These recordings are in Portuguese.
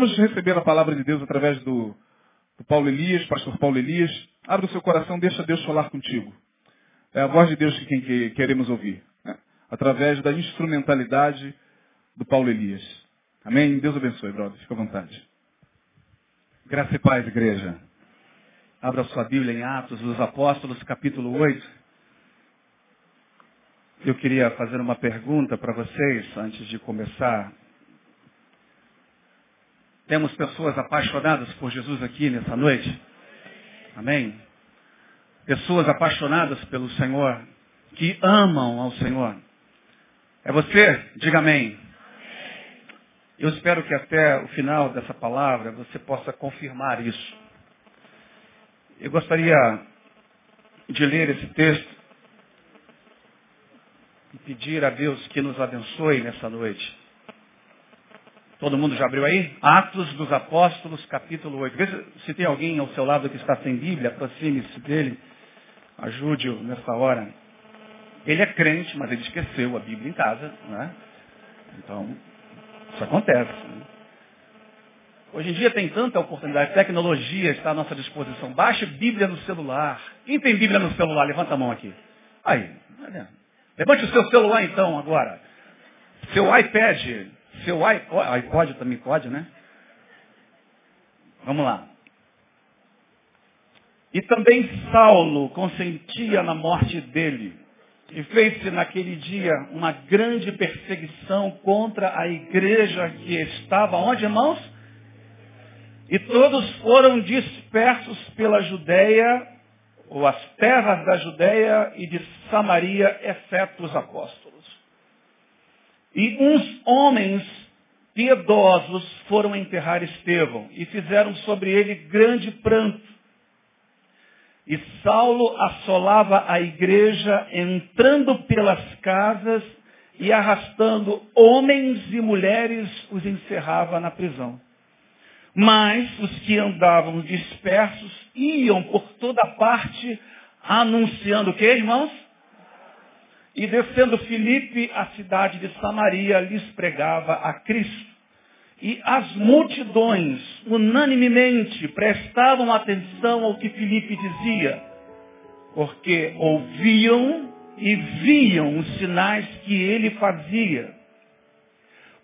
vamos receber a palavra de Deus através do, do Paulo Elias, pastor Paulo Elias. Abra o seu coração, deixa Deus falar contigo. É a voz de Deus que, quem que queremos ouvir. né? Através da instrumentalidade do Paulo Elias. Amém? Deus abençoe, brother. Fica à vontade. Graça e paz, igreja. Abra sua Bíblia em Atos dos Apóstolos, capítulo 8. Eu queria fazer uma pergunta para vocês antes de começar. Temos pessoas apaixonadas por Jesus aqui nessa noite? Amém? Pessoas apaixonadas pelo Senhor, que amam ao Senhor. É você? Diga amém. Eu espero que até o final dessa palavra você possa confirmar isso. Eu gostaria de ler esse texto e pedir a Deus que nos abençoe nessa noite. Todo mundo já abriu aí? Atos dos Apóstolos, capítulo 8. Veja se tem alguém ao seu lado que está sem Bíblia, aproxime-se dele, ajude-o nessa hora. Ele é crente, mas ele esqueceu a Bíblia em casa, né? Então, isso acontece. né? Olhoje em dia tem tanta oportunidade, tecnologia está à nossa disposição. Baixe Bíblia no celular. Quem tem Bíblia no celular? Levanta a mão aqui. Aí. Levante o seu celular então agora. Seu iPad, seu iPod, iPod também pode, né? Vamos lá. E também Saulo consentia na morte dele. E fez-se naquele dia uma grande perseguição contra a igreja que estava onde, irmãos? E todos foram dispersos pela Judéia, ou as terras da Judéia e de Samaria, exceto os apóstolos. E uns homens piedosos foram enterrar Estevão e fizeram sobre ele grande pranto. E Saulo assolava a igreja, entrando pelas casas e arrastando homens e mulheres, os encerrava na prisão. Mas os que andavam dispersos iam por toda parte anunciando o que, irmãos? E descendo Filipe, a cidade de Samaria, lhes pregava a Cristo. E as multidões, unanimemente, prestavam atenção ao que Filipe dizia, porque ouviam e viam os sinais que ele fazia.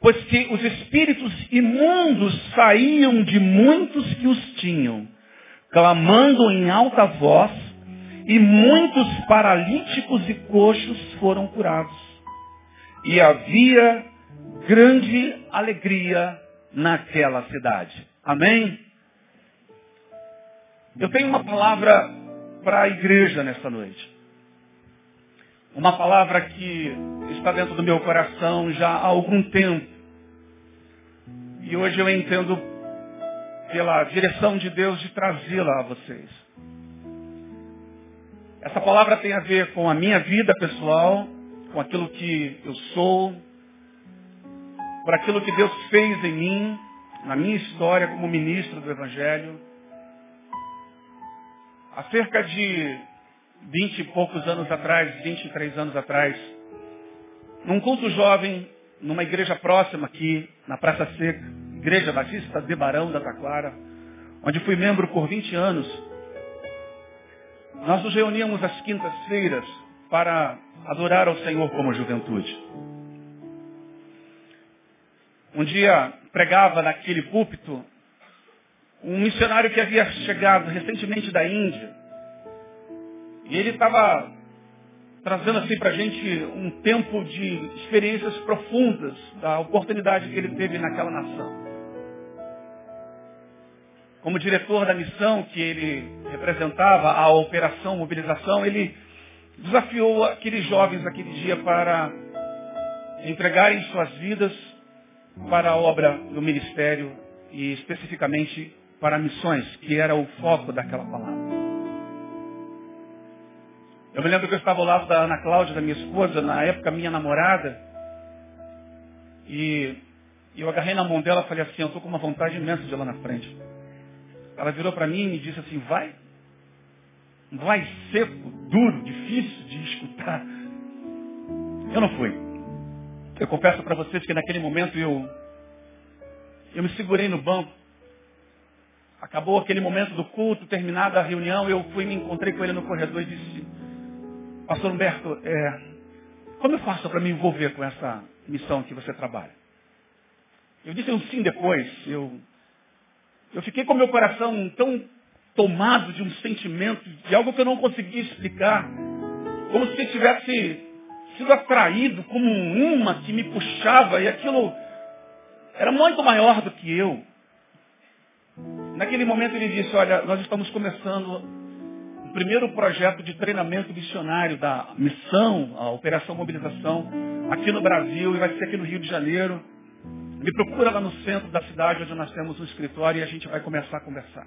Pois que os espíritos imundos saíam de muitos que os tinham, clamando em alta voz, e muitos paralíticos e coxos foram curados. E havia grande alegria naquela cidade. Amém? Eu tenho uma palavra para a igreja nesta noite. Uma palavra que está dentro do meu coração já há algum tempo. E hoje eu entendo pela direção de Deus de trazê-la a vocês. Essa palavra tem a ver com a minha vida pessoal com aquilo que eu sou, por aquilo que Deus fez em mim, na minha história como ministro do Evangelho. Há cerca de vinte e poucos anos atrás, 23 anos atrás, num culto jovem, numa igreja próxima aqui, na Praça Seca, Igreja Batista de Barão da Taquara, onde fui membro por 20 anos, nós nos reuníamos às quintas-feiras para adorar ao Senhor como juventude. Um dia pregava naquele púlpito um missionário que havia chegado recentemente da Índia. E ele estava trazendo assim para a gente um tempo de experiências profundas da oportunidade que ele teve naquela nação. Como diretor da missão que ele representava, a operação mobilização, ele desafiou aqueles jovens naquele dia para entregarem suas vidas para a obra do ministério e especificamente para missões, que era o foco daquela palavra. Eu me lembro que eu estava ao lado da Ana Cláudia, da minha esposa, na época minha namorada, e eu agarrei na mão dela e falei assim, eu estou com uma vontade imensa de ir lá na frente. Ela virou para mim e me disse assim, vai. Vai seco, duro, difícil de escutar. Eu não fui. Eu confesso para vocês que naquele momento eu, eu me segurei no banco. Acabou aquele momento do culto, terminada a reunião, eu fui me encontrei com ele no corredor e disse, Pastor Humberto, é, como eu faço para me envolver com essa missão que você trabalha? Eu disse um sim depois. Eu, eu fiquei com meu coração tão tomado de um sentimento, de algo que eu não conseguia explicar. Como se tivesse sido atraído como um imã que me puxava e aquilo era muito maior do que eu. Naquele momento ele disse, olha, nós estamos começando o primeiro projeto de treinamento missionário da missão, a Operação Mobilização, aqui no Brasil e vai ser aqui no Rio de Janeiro. Me procura lá no centro da cidade onde nós temos um escritório e a gente vai começar a conversar.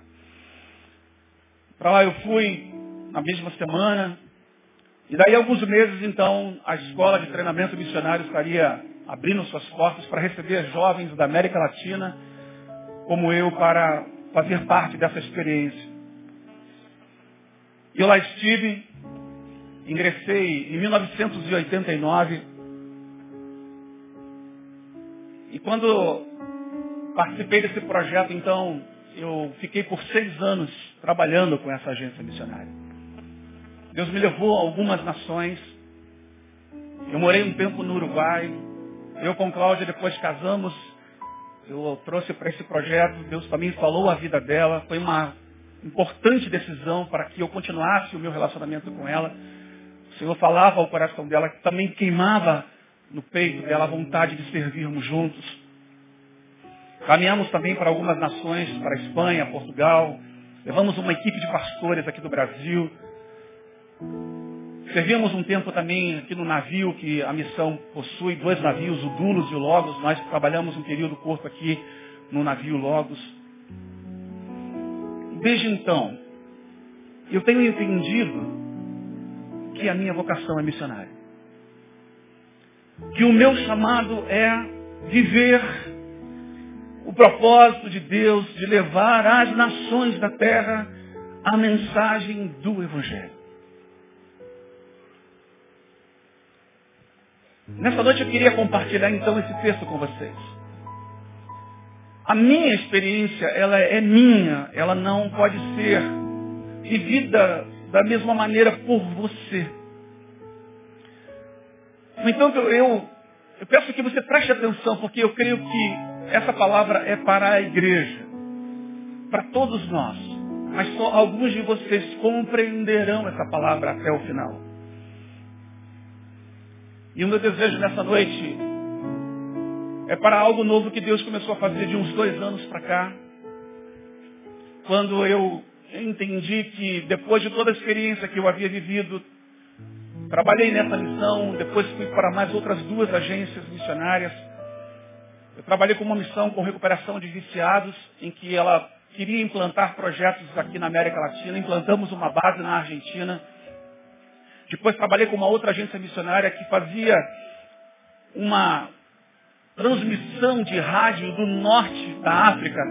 Para lá eu fui na mesma semana, e daí alguns meses, então, a escola de treinamento missionário estaria abrindo suas portas para receber jovens da América Latina, como eu, para fazer parte dessa experiência. Eu lá estive, ingressei em 1989, e quando participei desse projeto, então, eu fiquei por seis anos trabalhando com essa agência missionária. Deus me levou a algumas nações. Eu morei um tempo no Uruguai. Eu com Cláudia depois casamos. Eu trouxe para esse projeto. Deus também falou a vida dela. Foi uma importante decisão para que eu continuasse o meu relacionamento com ela. O Senhor falava ao coração dela que também queimava no peito dela a vontade de servirmos juntos. Caminhamos também para algumas nações, para a Espanha, Portugal. Levamos uma equipe de pastores aqui do Brasil. Servimos um tempo também aqui no navio que a missão possui, dois navios, o Dulos e o Logos. Nós trabalhamos um período curto aqui no navio Logos. Desde então, eu tenho entendido que a minha vocação é missionária. Que o meu chamado é viver o propósito de Deus de levar às nações da terra a mensagem do Evangelho. Nessa noite eu queria compartilhar então esse texto com vocês. A minha experiência, ela é minha, ela não pode ser vivida da mesma maneira por você. No entanto, eu, eu peço que você preste atenção, porque eu creio que essa palavra é para a igreja, para todos nós. Mas só alguns de vocês compreenderão essa palavra até o final. E o meu desejo nessa noite é para algo novo que Deus começou a fazer de uns dois anos para cá. Quando eu entendi que depois de toda a experiência que eu havia vivido, trabalhei nessa missão, depois fui para mais outras duas agências missionárias. Eu trabalhei com uma missão com recuperação de viciados, em que ela queria implantar projetos aqui na América Latina. Implantamos uma base na Argentina Depois trabalhei com uma outra agência missionária que fazia uma transmissão de rádio do norte da África.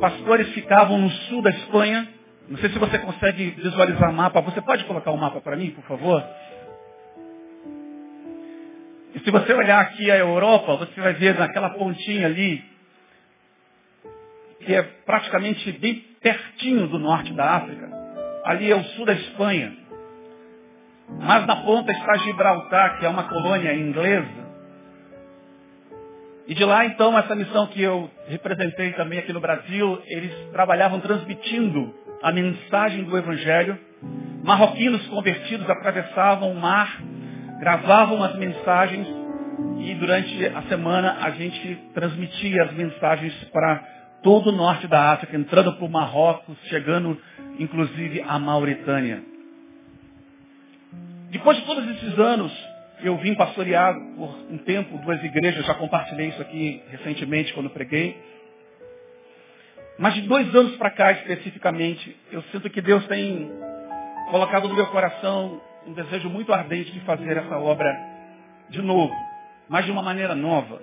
Pastores ficavam no sul da Espanha. Não sei se você consegue visualizar o mapa. Você pode colocar o mapa para mim, por favor? E se você olhar aqui a Europa, você vai ver naquela pontinha ali, que é praticamente bem pertinho do norte da África. Ali é o sul da Espanha. Mas na ponta está Gibraltar, que é uma colônia inglesa. E de lá, então, essa missão que eu representei também aqui no Brasil, eles trabalhavam transmitindo a mensagem do Evangelho. Marroquinos convertidos atravessavam o mar, gravavam as mensagens e durante a semana a gente transmitia as mensagens para todo o norte da África, entrando para o Marrocos, chegando inclusive à Mauritânia. Depois de todos esses anos, eu vim pastorear por um tempo duas igrejas, já compartilhei isso aqui recentemente quando preguei. Mas de dois anos para cá especificamente, eu sinto que Deus tem colocado no meu coração um desejo muito ardente de fazer essa obra de novo, mas de uma maneira nova.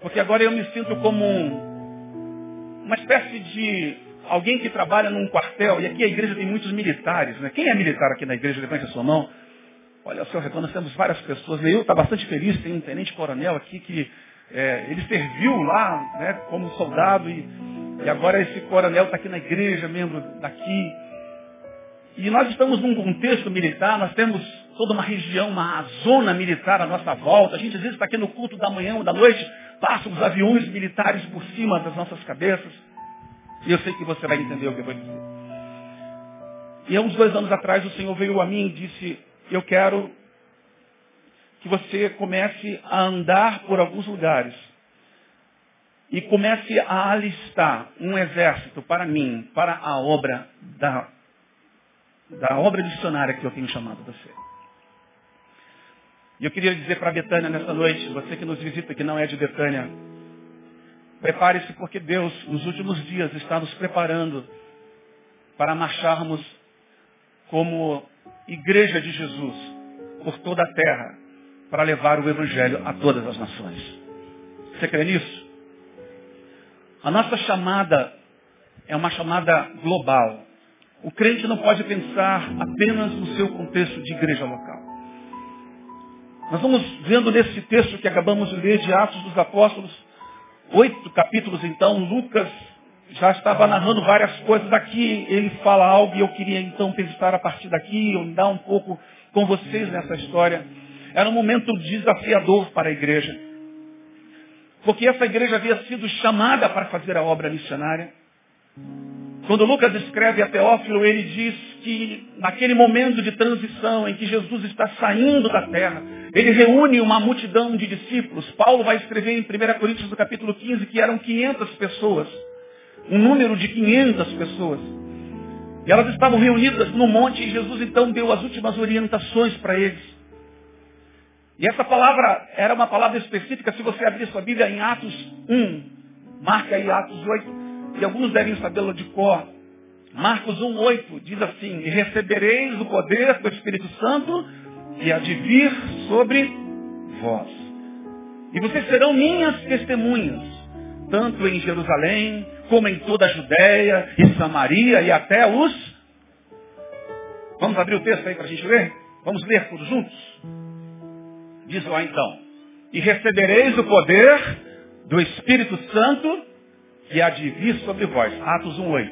Porque agora eu me sinto como um, uma espécie de alguém que trabalha num quartel, e aqui a igreja tem muitos militares, né? Quem é militar aqui na igreja? Levante a sua mão. Olha, seu redor nós temos várias pessoas. Eu está bastante feliz, tem um tenente-coronel aqui que é, ele serviu lá né, como soldado e, e agora esse coronel está aqui na igreja, membro daqui. E nós estamos num contexto militar, nós temos toda uma região, uma zona militar à nossa volta. A gente às vezes está aqui no culto da manhã ou da noite, passam os aviões militares por cima das nossas cabeças. E eu sei que você vai entender o que eu vou dizer. E há uns dois anos atrás o Senhor veio a mim e disse, eu quero que você comece a andar por alguns lugares e comece a alistar um exército para mim, para a obra da, da obra missionária que eu tenho chamado você. E eu queria dizer para Betânia nessa noite, você que nos visita, que não é de Betânia, prepare-se porque Deus, nos últimos dias, está nos preparando para marcharmos como igreja de Jesus por toda a terra para levar o Evangelho a todas as nações. Você crê nisso? A nossa chamada é uma chamada global. O crente não pode pensar apenas no seu contexto de igreja local. Nós vamos vendo nesse texto que acabamos de ler de Atos dos Apóstolos, oito capítulos então, Lucas já estava narrando várias coisas aqui, ele fala algo e eu queria então pensar a partir daqui, andar um pouco com vocês nessa história. Era um momento desafiador para a igreja. Porque essa igreja havia sido chamada para fazer a obra missionária. Quando Lucas escreve a Teófilo, ele diz que naquele momento de transição em que Jesus está saindo da terra, ele reúne uma multidão de discípulos. Paulo vai escrever em 1 Coríntios capítulo 15 que eram 500 pessoas um número de 500 pessoas. E elas estavam reunidas no monte e Jesus então deu as últimas orientações para eles. E essa palavra era uma palavra específica, se você abrir sua Bíblia em Atos 1, marca aí Atos 8, e alguns devem sabê-la de cor. Marcos 1, 8 diz assim, e recebereis o poder do Espírito Santo e há de vir sobre vós. E vocês serão minhas testemunhas, tanto em Jerusalém, como em toda a Judéia e Samaria e até os. Vamos abrir o texto aí para a gente ler? Vamos ler todos juntos? Diz lá então. E recebereis o poder do Espírito Santo que há de vir sobre vós. Atos 1,8.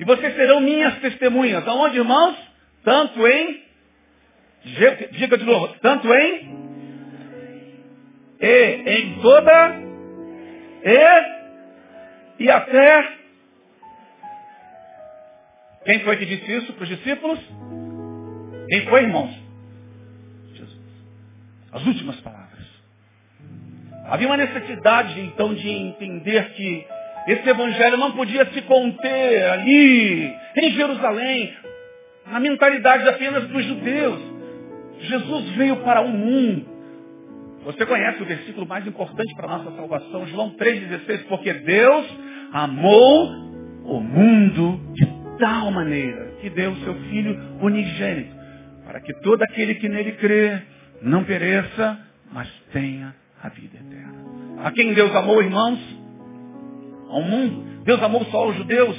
E vocês serão minhas testemunhas. Aonde, irmãos? Tanto em. Diga de novo. Tanto em. E em toda. E e até. Quem foi que disse isso para os discípulos? Quem foi, irmãos? Jesus. As últimas palavras. Havia uma necessidade, então, de entender que esse evangelho não podia se conter ali, em Jerusalém, na mentalidade apenas dos judeus. Jesus veio para o mundo. Você conhece o versículo mais importante para a nossa salvação, João 3,16, porque Deus amou o mundo de tal maneira que deu o seu Filho unigênito, para que todo aquele que nele crê não pereça, mas tenha a vida eterna. A quem Deus amou, irmãos? Ao mundo. Deus amou só os judeus.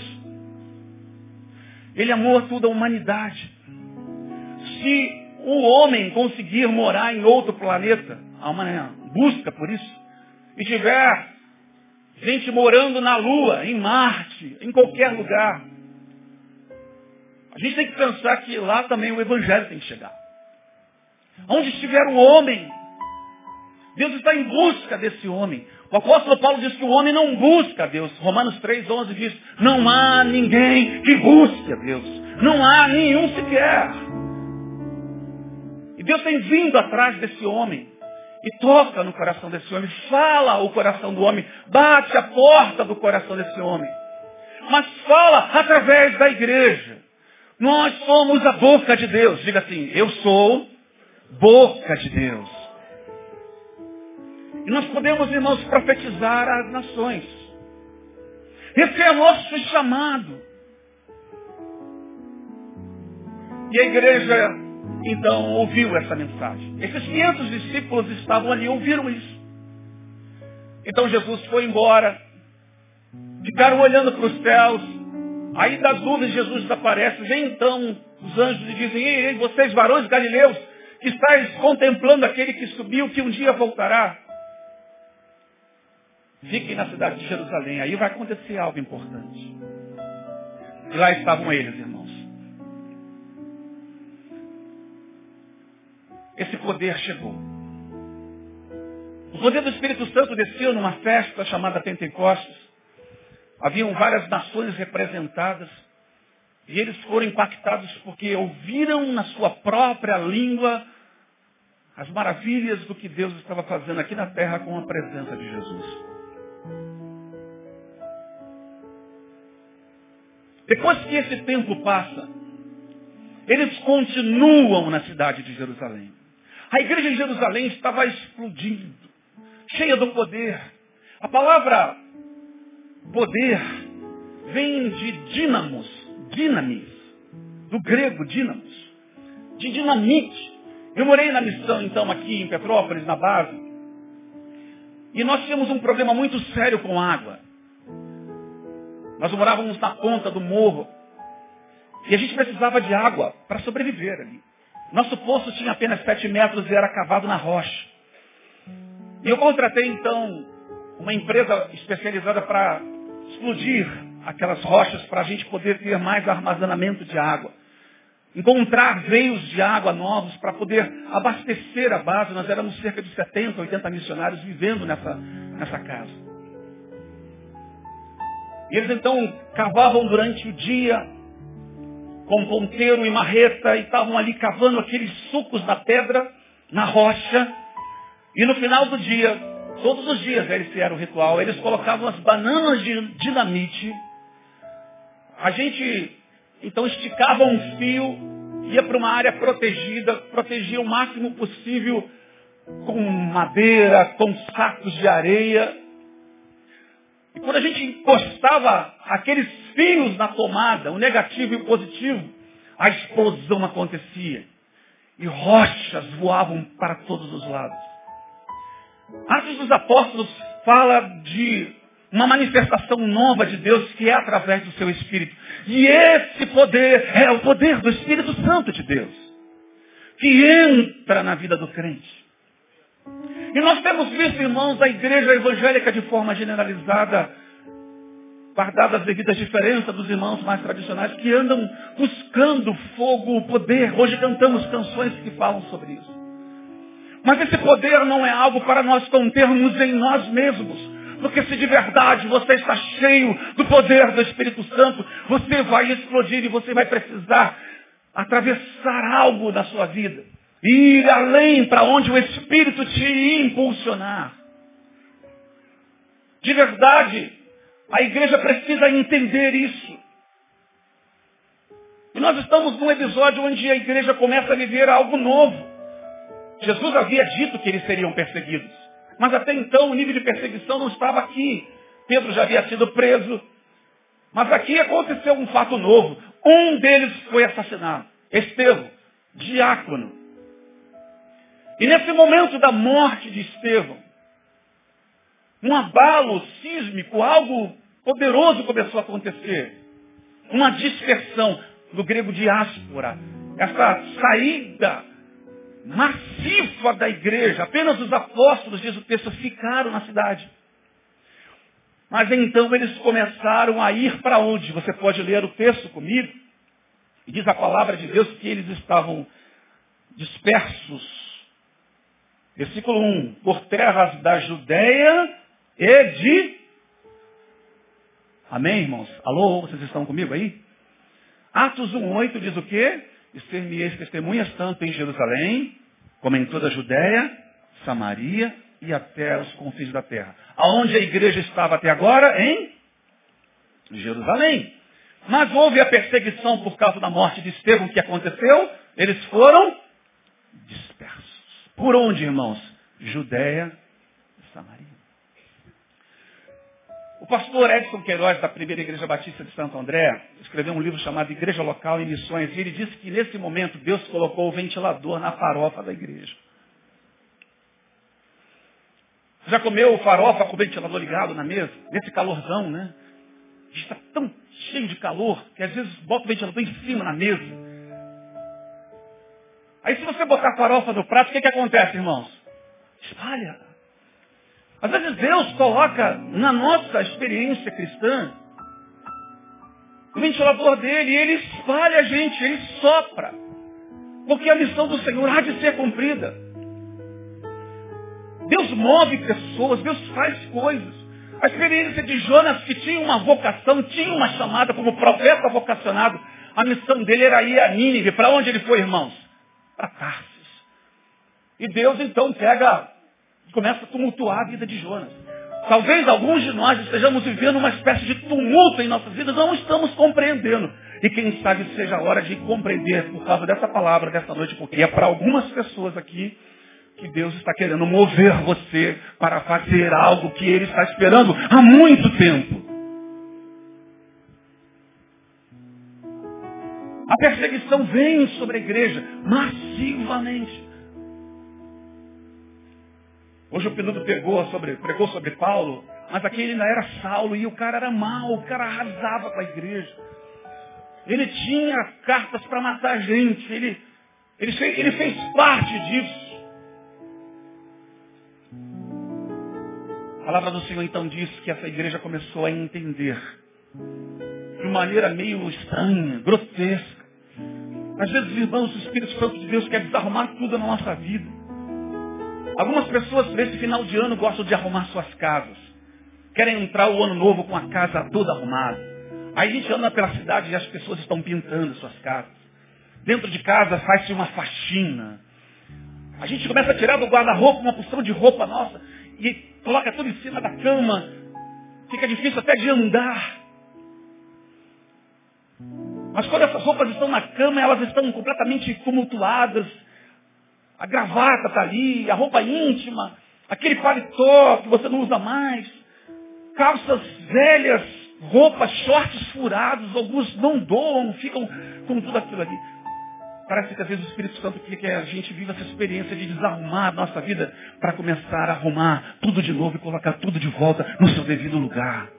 Ele amou toda a humanidade. Se o homem conseguir morar em outro planeta, há uma busca por isso, e tiver gente morando na Lua, em Marte, em qualquer lugar, a gente tem que pensar que lá também o Evangelho tem que chegar. Onde estiver o homem, Deus está em busca desse homem. O apóstolo Paulo diz que o homem não busca a Deus. Romanos 3,11 diz, não há ninguém que busque a Deus. Não há nenhum sequer. E Deus tem vindo atrás desse homem. E toca no coração desse homem. Fala o coração do homem. Bate a porta do coração desse homem. Mas fala através da igreja. Nós somos a boca de Deus. Diga assim, eu sou boca de Deus. E nós podemos, irmãos, profetizar as nações. Esse é o nosso chamado. E a igreja, então, ouviu essa mensagem. Esses 500 discípulos estavam ali, ouviram isso. Então Jesus foi embora. Ficaram olhando para os céus. Aí das nuvens Jesus desaparece. Vem então os anjos e dizem, ei, ei, vocês varões galileus, que estáis contemplando aquele que subiu, que um dia voltará. Fiquem na cidade de Jerusalém, aí vai acontecer algo importante. E lá estavam eles, irmãos. Esse poder chegou. O poder do Espírito Santo desceu numa festa chamada Pentecostes. Haviam várias nações representadas. E eles foram impactados porque ouviram na sua própria língua as maravilhas do que Deus estava fazendo aqui na terra com a presença de Jesus. Depois que esse tempo passa, eles continuam na cidade de Jerusalém. A igreja de Jerusalém estava explodindo, cheia do poder. A palavra poder vem de dínamos, dinamis, do grego dínamos, de dinamite. Eu morei na missão, então, aqui em Petrópolis, na base, e nós tínhamos um problema muito sério com água. Nós morávamos na ponta do morro. E a gente precisava de água para sobreviver ali. Nosso poço tinha apenas sete metros e era cavado na rocha. E eu contratei então uma empresa especializada para explodir aquelas rochas para a gente poder ter mais armazenamento de água. Encontrar veios de água novos para poder abastecer a base. Nós éramos cerca de 70, 80 missionários vivendo nessa, nessa casa. E eles então cavavam durante o dia com ponteiro e marreta e estavam ali cavando aqueles sucos na pedra, na rocha. E no final do dia, todos os dias esse era o ritual, eles colocavam as bananas de dinamite. A gente então esticava um fio, ia para uma área protegida, protegia o máximo possível com madeira, com sacos de areia. Quando a gente encostava aqueles fios na tomada, o negativo e o positivo, a explosão acontecia. E rochas voavam para todos os lados. Atos dos Apóstolos fala de uma manifestação nova de Deus que é através do seu Espírito. E esse poder é o poder do Espírito Santo de Deus, que entra na vida do crente. E nós temos visto, irmãos, a igreja evangélica de forma generalizada, guardadas as devidas diferenças dos irmãos mais tradicionais, que andam buscando fogo, poder. Hoje cantamos canções que falam sobre isso. Mas esse poder não é algo para nós contermos em nós mesmos. Porque se de verdade você está cheio do poder do Espírito Santo, você vai explodir e você vai precisar atravessar algo na sua vida ir além para onde o Espírito te impulsionar. De verdade, a igreja precisa entender isso. E nós estamos num episódio onde a igreja começa a viver algo novo. Jesus havia dito que eles seriam perseguidos. Mas até então o nível de perseguição não estava aqui. Pedro já havia sido preso. Mas aqui aconteceu um fato novo. Um deles foi assassinado. Estevão diácono. E nesse momento da morte de Estevão, um abalo sísmico, algo poderoso começou a acontecer. Uma dispersão, do grego diáspora. Essa saída massiva da igreja. Apenas os apóstolos, diz o texto, ficaram na cidade. Mas então eles começaram a ir para onde? Você pode ler o texto comigo. E diz a palavra de Deus que eles estavam dispersos. Versículo 1. Por terras da Judéia e de. Amém, irmãos? Alô, vocês estão comigo aí? Atos 1,8 diz o quê? E testemunhas tanto em Jerusalém, como em toda a Judéia, Samaria e até os confins da terra. Aonde a igreja estava até agora? Em Jerusalém. Mas houve a perseguição por causa da morte de Estevão que aconteceu. Eles foram dispersos. Por onde, irmãos? Judéia e Samaria. O pastor Edson Queiroz, da primeira igreja batista de Santo André, escreveu um livro chamado Igreja Local e Missões, e ele disse que nesse momento Deus colocou o ventilador na farofa da igreja. Já comeu farofa com o ventilador ligado na mesa? Nesse calorzão, né? Está tão cheio de calor que às vezes bota o ventilador em cima na mesa. Aí se você botar farofa no prato, o que, que acontece, irmãos? Espalha. Às vezes Deus coloca na nossa experiência cristã o ventilador dele e ele espalha a gente, ele sopra. Porque a missão do Senhor há de ser cumprida. Deus move pessoas, Deus faz coisas. A experiência de Jonas, que tinha uma vocação, tinha uma chamada como profeta vocacionado, a missão dele era ir a Nínive. Para onde ele foi, irmãos? Para Tarsis. E Deus então pega começa a tumultuar a vida de Jonas. Talvez alguns de nós estejamos vivendo uma espécie de tumulto em nossas vidas, não estamos compreendendo. E quem sabe seja a hora de compreender por causa dessa palavra dessa noite, porque é para algumas pessoas aqui que Deus está querendo mover você para fazer algo que Ele está esperando há muito tempo. A perseguição vem sobre a igreja massivamente. Hoje o Pinudo pegou sobre, pregou sobre Paulo, mas aquele ainda era Saulo e o cara era mau, o cara arrasava com a igreja. Ele tinha cartas para matar gente, ele, ele, fez, ele fez parte disso. A palavra do Senhor então diz que essa igreja começou a entender de maneira meio estranha, grotesca. Às vezes, irmãos, o Espírito Santo de Deus quer desarrumar tudo na nossa vida. Algumas pessoas nesse final de ano gostam de arrumar suas casas. Querem entrar o ano novo com a casa toda arrumada. Aí a gente anda pela cidade e as pessoas estão pintando suas casas. Dentro de casa faz-se uma faxina. A gente começa a tirar do guarda-roupa uma porção de roupa nossa e coloca tudo em cima da cama. Fica difícil até de andar. Mas quando essas roupas estão na cama, elas estão completamente tumultuadas, a gravata está ali, a roupa íntima, aquele paletó que você não usa mais, calças velhas, roupas, shorts furados, alguns não doam, ficam com tudo aquilo ali. Parece que às vezes o Espírito Santo quer que a gente viva essa experiência de desarrumar a nossa vida para começar a arrumar tudo de novo e colocar tudo de volta no seu devido lugar.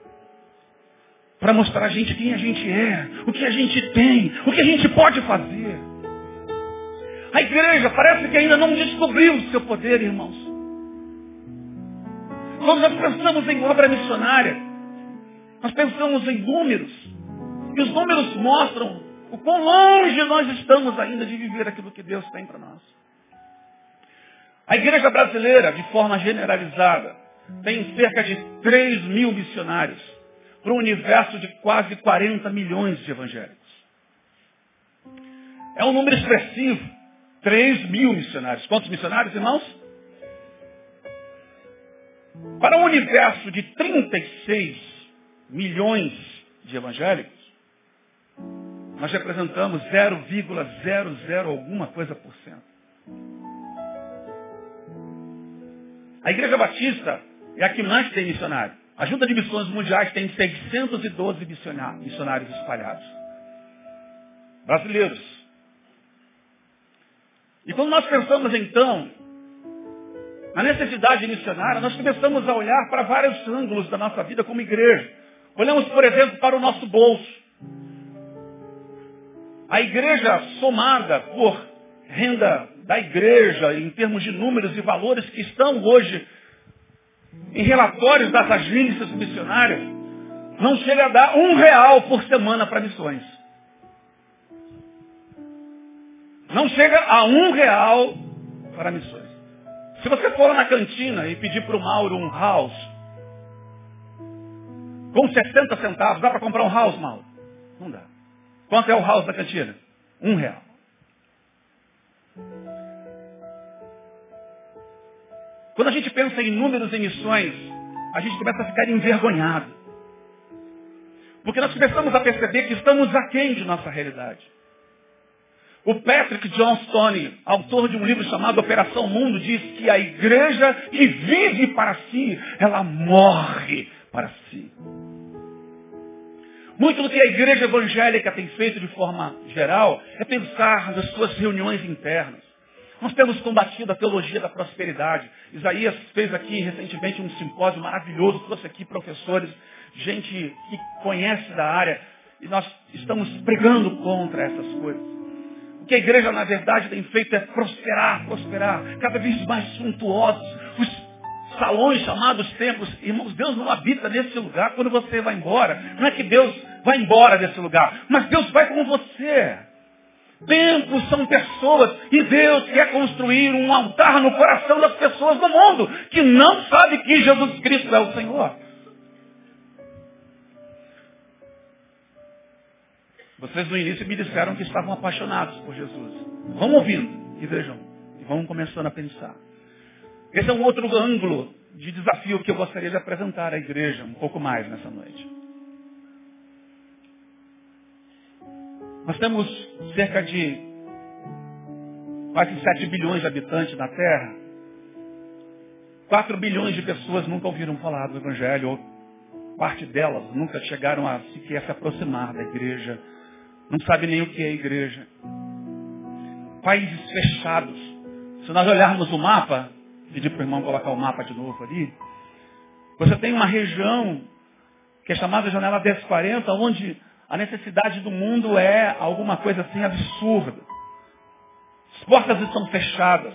Para mostrar a gente quem a gente é, o que a gente tem, o que a gente pode fazer. A igreja parece que ainda não descobriu o seu poder, irmãos. Quando nós pensamos em obra missionária, nós pensamos em números. E os números mostram o quão longe nós estamos ainda de viver aquilo que Deus tem para nós. A igreja brasileira, de forma generalizada, tem cerca de 3 mil missionários para um universo de quase 40 milhões de evangélicos. É um número expressivo. 3 mil missionários. Quantos missionários, irmãos? Para um universo de 36 milhões de evangélicos, nós representamos 0,00 alguma coisa por cento. A Igreja Batista é a que mais tem missionário. A Junta de Missões Mundiais tem 612 missionários espalhados. Brasileiros, E quando nós pensamos então na necessidade missionária, nós começamos a olhar para vários ângulos da nossa vida como igreja. Olhamos, por exemplo, para o nosso bolso. A igreja somada por renda da igreja, em termos de números e valores que estão hoje em relatórios das agências missionárias, não chega a dar um real por semana para missões. Não chega a um real para missões. Se você for na cantina e pedir para o Mauro um house, com 60 centavos, dá para comprar um house, Mauro? Não dá. Quanto é o house da cantina? Um real. Quando a gente pensa em números em missões, a gente começa a ficar envergonhado. Porque nós começamos a perceber que estamos aquém de nossa realidade. O Patrick John Stone, autor de um livro chamado Operação Mundo, diz que a igreja que vive para si, ela morre para si. Muito do que a igreja evangélica tem feito de forma geral é pensar nas suas reuniões internas. Nós temos combatido a teologia da prosperidade. Isaías fez aqui recentemente um simpósio maravilhoso, trouxe aqui professores, gente que conhece da área, e nós estamos pregando contra essas coisas. O que a igreja, na verdade, tem feito é prosperar, prosperar, cada vez mais suntuosos. Os salões chamados templos. Irmãos, Deus não habita nesse lugar quando você vai embora. Não é que Deus vai embora desse lugar, mas Deus vai com você. Templos são pessoas e Deus quer construir um altar no coração das pessoas do mundo que não sabe que Jesus Cristo é o Senhor. Vocês no início me disseram que estavam apaixonados por Jesus. Vão ouvindo e vejam. E vão começando a pensar. Esse é um outro ângulo de desafio que eu gostaria de apresentar à igreja um pouco mais nessa noite. Nós temos cerca de quase 7 bilhões de habitantes na Terra. 4 bilhões de pessoas nunca ouviram falar do Evangelho, ou parte delas nunca chegaram a sequer se aproximar da igreja. Não sabe nem o que é igreja. Países fechados. Se nós olharmos o mapa, pedir para o irmão colocar o mapa de novo ali. Você tem uma região que é chamada Janela 1040, onde a necessidade do mundo é alguma coisa assim absurda. As portas estão fechadas.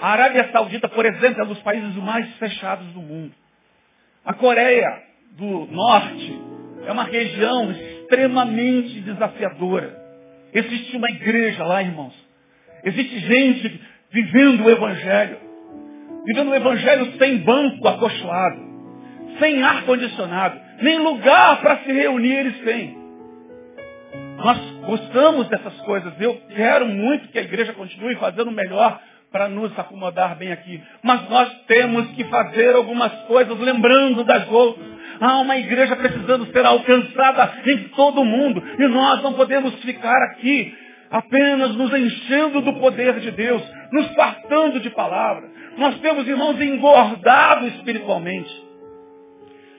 A Arábia Saudita, por exemplo, é um dos países mais fechados do mundo. A Coreia do Norte é uma região extremamente desafiadora. Existe uma igreja lá, irmãos. Existe gente vivendo o Evangelho vivendo o evangelho sem banco acolchoado, sem ar-condicionado, nem lugar para se reunir eles têm. Nós gostamos dessas coisas. Eu quero muito que a igreja continue fazendo o melhor para nos acomodar bem aqui. Mas nós temos que fazer algumas coisas lembrando das outras. Há uma igreja precisando ser alcançada em todo o mundo. E nós não podemos ficar aqui apenas nos enchendo do poder de Deus, nos fartando de palavra. Nós temos, irmãos, engordado espiritualmente.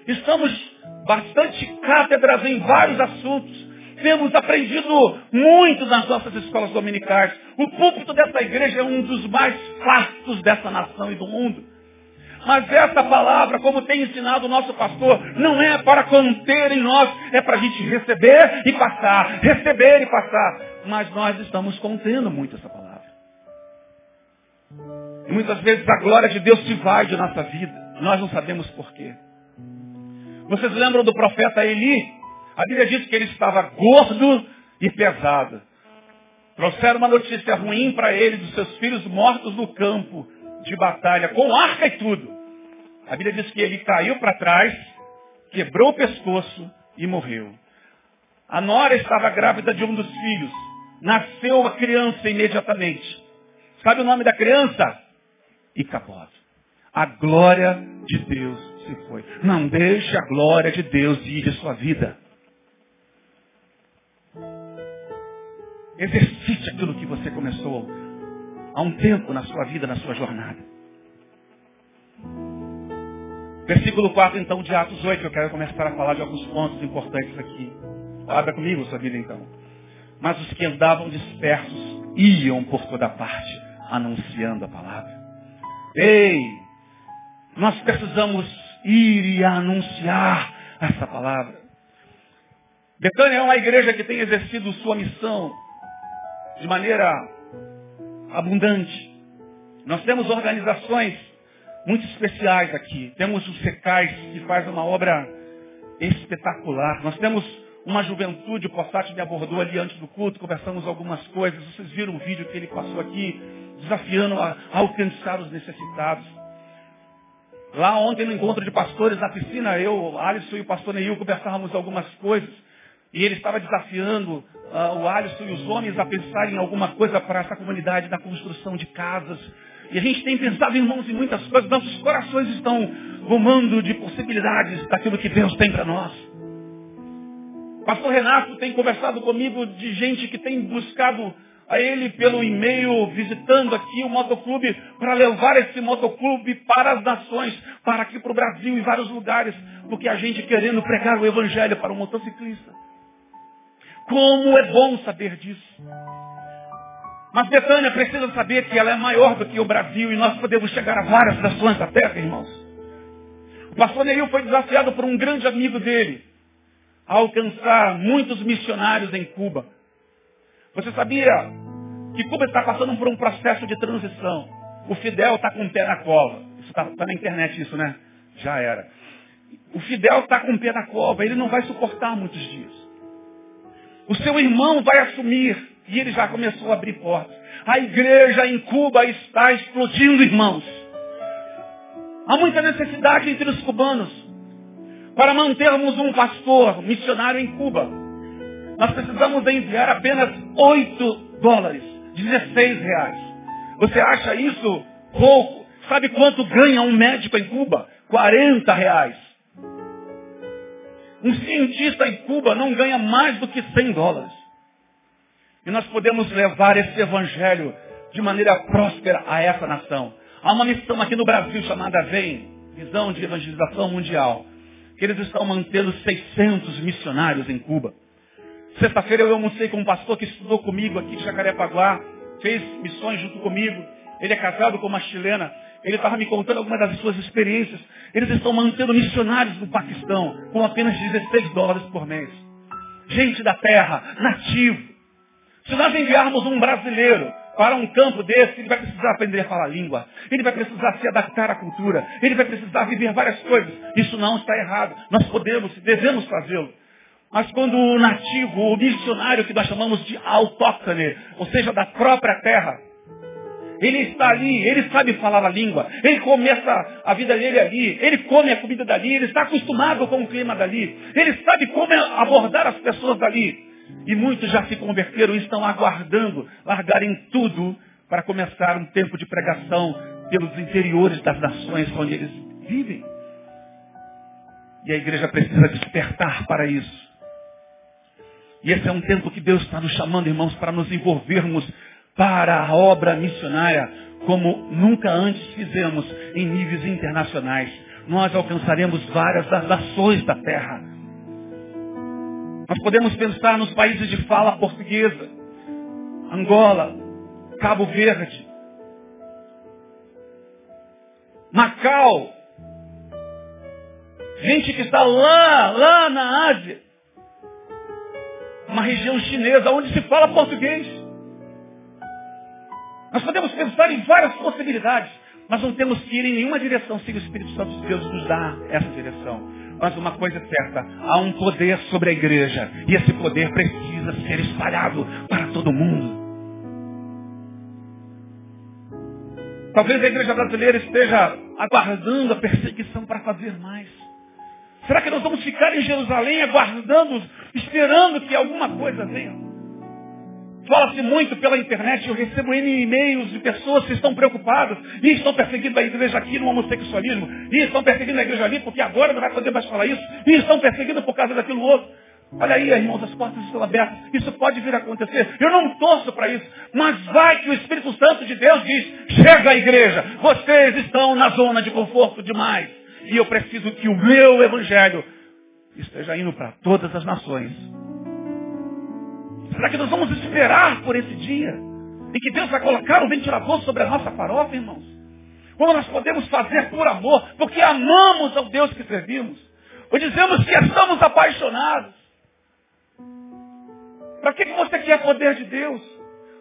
Estamos bastante cátedras em vários assuntos. Temos aprendido muito nas nossas escolas dominicais. O púlpito dessa igreja é um dos mais fartos dessa nação e do mundo. Mas essa palavra, como tem ensinado o nosso pastor, não é para conter em nós, é para a gente receber e passar, receber e passar. Mas nós estamos contendo muito essa palavra. E muitas vezes a glória de Deus se vai de nossa vida. Nós não sabemos porquê. Vocês lembram do profeta Eli? A Bíblia diz que ele estava gordo e pesado. Trouxeram uma notícia ruim para ele dos seus filhos mortos no campo de batalha, com arca e tudo. A Bíblia diz que ele caiu para trás, quebrou o pescoço e morreu. A nora estava grávida de um dos filhos. Nasceu a criança imediatamente. Sabe o nome da criança? Icabod. A glória de Deus se foi. Não deixe a glória de Deus ir de sua vida. Exercite aquilo que você começou há um tempo na sua vida, na sua jornada. Versículo 4, então, de Atos 8, eu quero começar a falar de alguns pontos importantes aqui. Abra comigo sua vida, então. Mas os que andavam dispersos iam por toda parte anunciando a palavra. Ei, nós precisamos ir e anunciar essa palavra. Betânia é uma igreja que tem exercido sua missão de maneira abundante. Nós temos organizações muito especiais aqui. Temos o SECAIS, que faz uma obra espetacular. Nós temos uma juventude, o Possati me abordou ali antes do culto, conversamos algumas coisas. Vocês viram o vídeo que ele passou aqui, desafiando a, alcançar os necessitados. Lá ontem no encontro de pastores na piscina, eu, Alisson e o pastor Neil conversávamos algumas coisas. E ele estava desafiando uh, o Alisson e os homens a pensarem em alguma coisa para essa comunidade da construção de casas. E a gente tem pensado, irmãos, em muitas coisas. Nossos corações estão rumando de possibilidades daquilo que Deus tem para nós. Pastor Renato tem conversado comigo de gente que tem buscado a ele pelo e-mail, visitando aqui o motoclube, para levar esse motoclube para as nações, para aqui para o Brasil e vários lugares, porque a gente querendo pregar o evangelho para o motociclista. Como é bom saber disso. Mas Betânia precisa saber que ela é maior do que o Brasil e nós podemos chegar a várias nações da terra, irmãos. O pastor Neil foi desafiado por um grande amigo dele a alcançar muitos missionários em Cuba. Você sabia que Cuba está passando por um processo de transição? O Fidel está com o pé na cova. Isso está tá na internet isso, né? Já era. O Fidel está com o pé na cova. Ele não vai suportar muitos dias. O seu irmão vai assumir. E ele já começou a abrir portas. A igreja em Cuba está explodindo, irmãos. Há muita necessidade entre os cubanos para mantermos um pastor missionário em Cuba. Nós precisamos enviar apenas 8 dólares, 16 reais. Você acha isso pouco? Sabe quanto ganha um médico em Cuba? 40 reais. Um cientista em Cuba não ganha mais do que 100 dólares. E nós podemos levar esse evangelho de maneira próspera a essa nação. Há uma missão aqui no Brasil chamada VEM, Visão de Evangelização Mundial, que eles estão mantendo 600 missionários em Cuba. Sexta-feira eu almocei com um pastor que estudou comigo aqui de Jacarepaguá, fez missões junto comigo. Ele é casado com uma chilena. Ele estava me contando algumas das suas experiências. Eles estão mantendo missionários no Paquistão com apenas 16 dólares por mês. Gente da terra, nativo. Se nós enviarmos um brasileiro para um campo desse, ele vai precisar aprender a falar a língua. Ele vai precisar se adaptar à cultura. Ele vai precisar viver várias coisas. Isso não está errado. Nós podemos devemos fazê-lo. Mas quando o nativo, o missionário que nós chamamos de autóctone, ou seja, da própria terra, ele está ali, ele sabe falar a língua, ele começa a vida dele ali, ele come a comida dali, ele está acostumado com o clima dali, ele sabe como abordar as pessoas dali. E muitos já se converteram e estão aguardando largarem tudo para começar um tempo de pregação pelos interiores das nações onde eles vivem. E a igreja precisa despertar para isso. E esse é um tempo que Deus está nos chamando, irmãos, para nos envolvermos para a obra missionária, como nunca antes fizemos em níveis internacionais. Nós alcançaremos várias das nações da terra. Nós podemos pensar nos países de fala portuguesa, Angola, Cabo Verde, Macau, gente que está lá, lá na Ásia, uma região chinesa onde se fala português. Nós podemos pensar em várias possibilidades, mas não temos que ir em nenhuma direção se o Espírito Santo de Deus nos dá essa direção. Mas uma coisa é certa, há um poder sobre a igreja e esse poder precisa ser espalhado para todo mundo. Talvez a igreja brasileira esteja aguardando a perseguição para fazer mais. Será que nós vamos ficar em Jerusalém aguardando, esperando que alguma coisa venha? Fala-se muito pela internet, eu recebo N e-mails de pessoas que estão preocupadas e estão perseguindo a igreja aqui no homossexualismo, e estão perseguindo a igreja ali porque agora não vai poder mais falar isso, e estão perseguindo por causa daquilo outro. Olha aí, irmãos, as portas estão abertas. Isso pode vir a acontecer. Eu não torço para isso. Mas vai que o Espírito Santo de Deus diz, chega a igreja, vocês estão na zona de conforto demais. E eu preciso que o meu evangelho esteja indo para todas as nações. Será que nós vamos esperar por esse dia? em que Deus vai colocar um ventilador sobre a nossa farofa, irmãos. Como nós podemos fazer por amor, porque amamos ao Deus que servimos. Ou dizemos que estamos apaixonados. Para que, que você quer poder de Deus?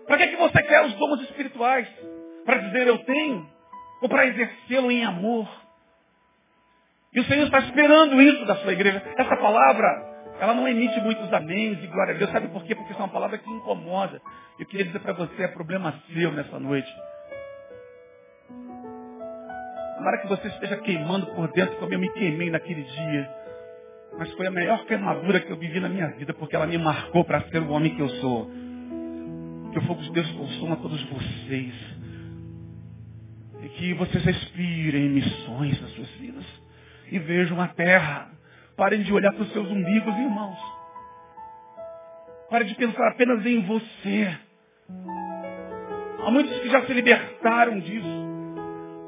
Para que, que você quer os dons espirituais? Para dizer eu tenho? Ou para exercê-lo em amor? E o Senhor está esperando isso da sua igreja. Essa palavra ela não emite muitos améns e glória a Deus. Sabe por quê? Porque isso é uma palavra que incomoda. Eu queria dizer para você, é problema seu nessa noite. Tomara que você esteja queimando por dentro como eu me queimei naquele dia. Mas foi a melhor queimadura que eu vivi na minha vida, porque ela me marcou para ser o homem que eu sou. Que o fogo de Deus consuma todos vocês. E que vocês respirem missões nas suas vidas. E vejam a terra Parem de olhar para os seus umbigos, irmãos. Parem de pensar apenas em você. Há muitos que já se libertaram disso.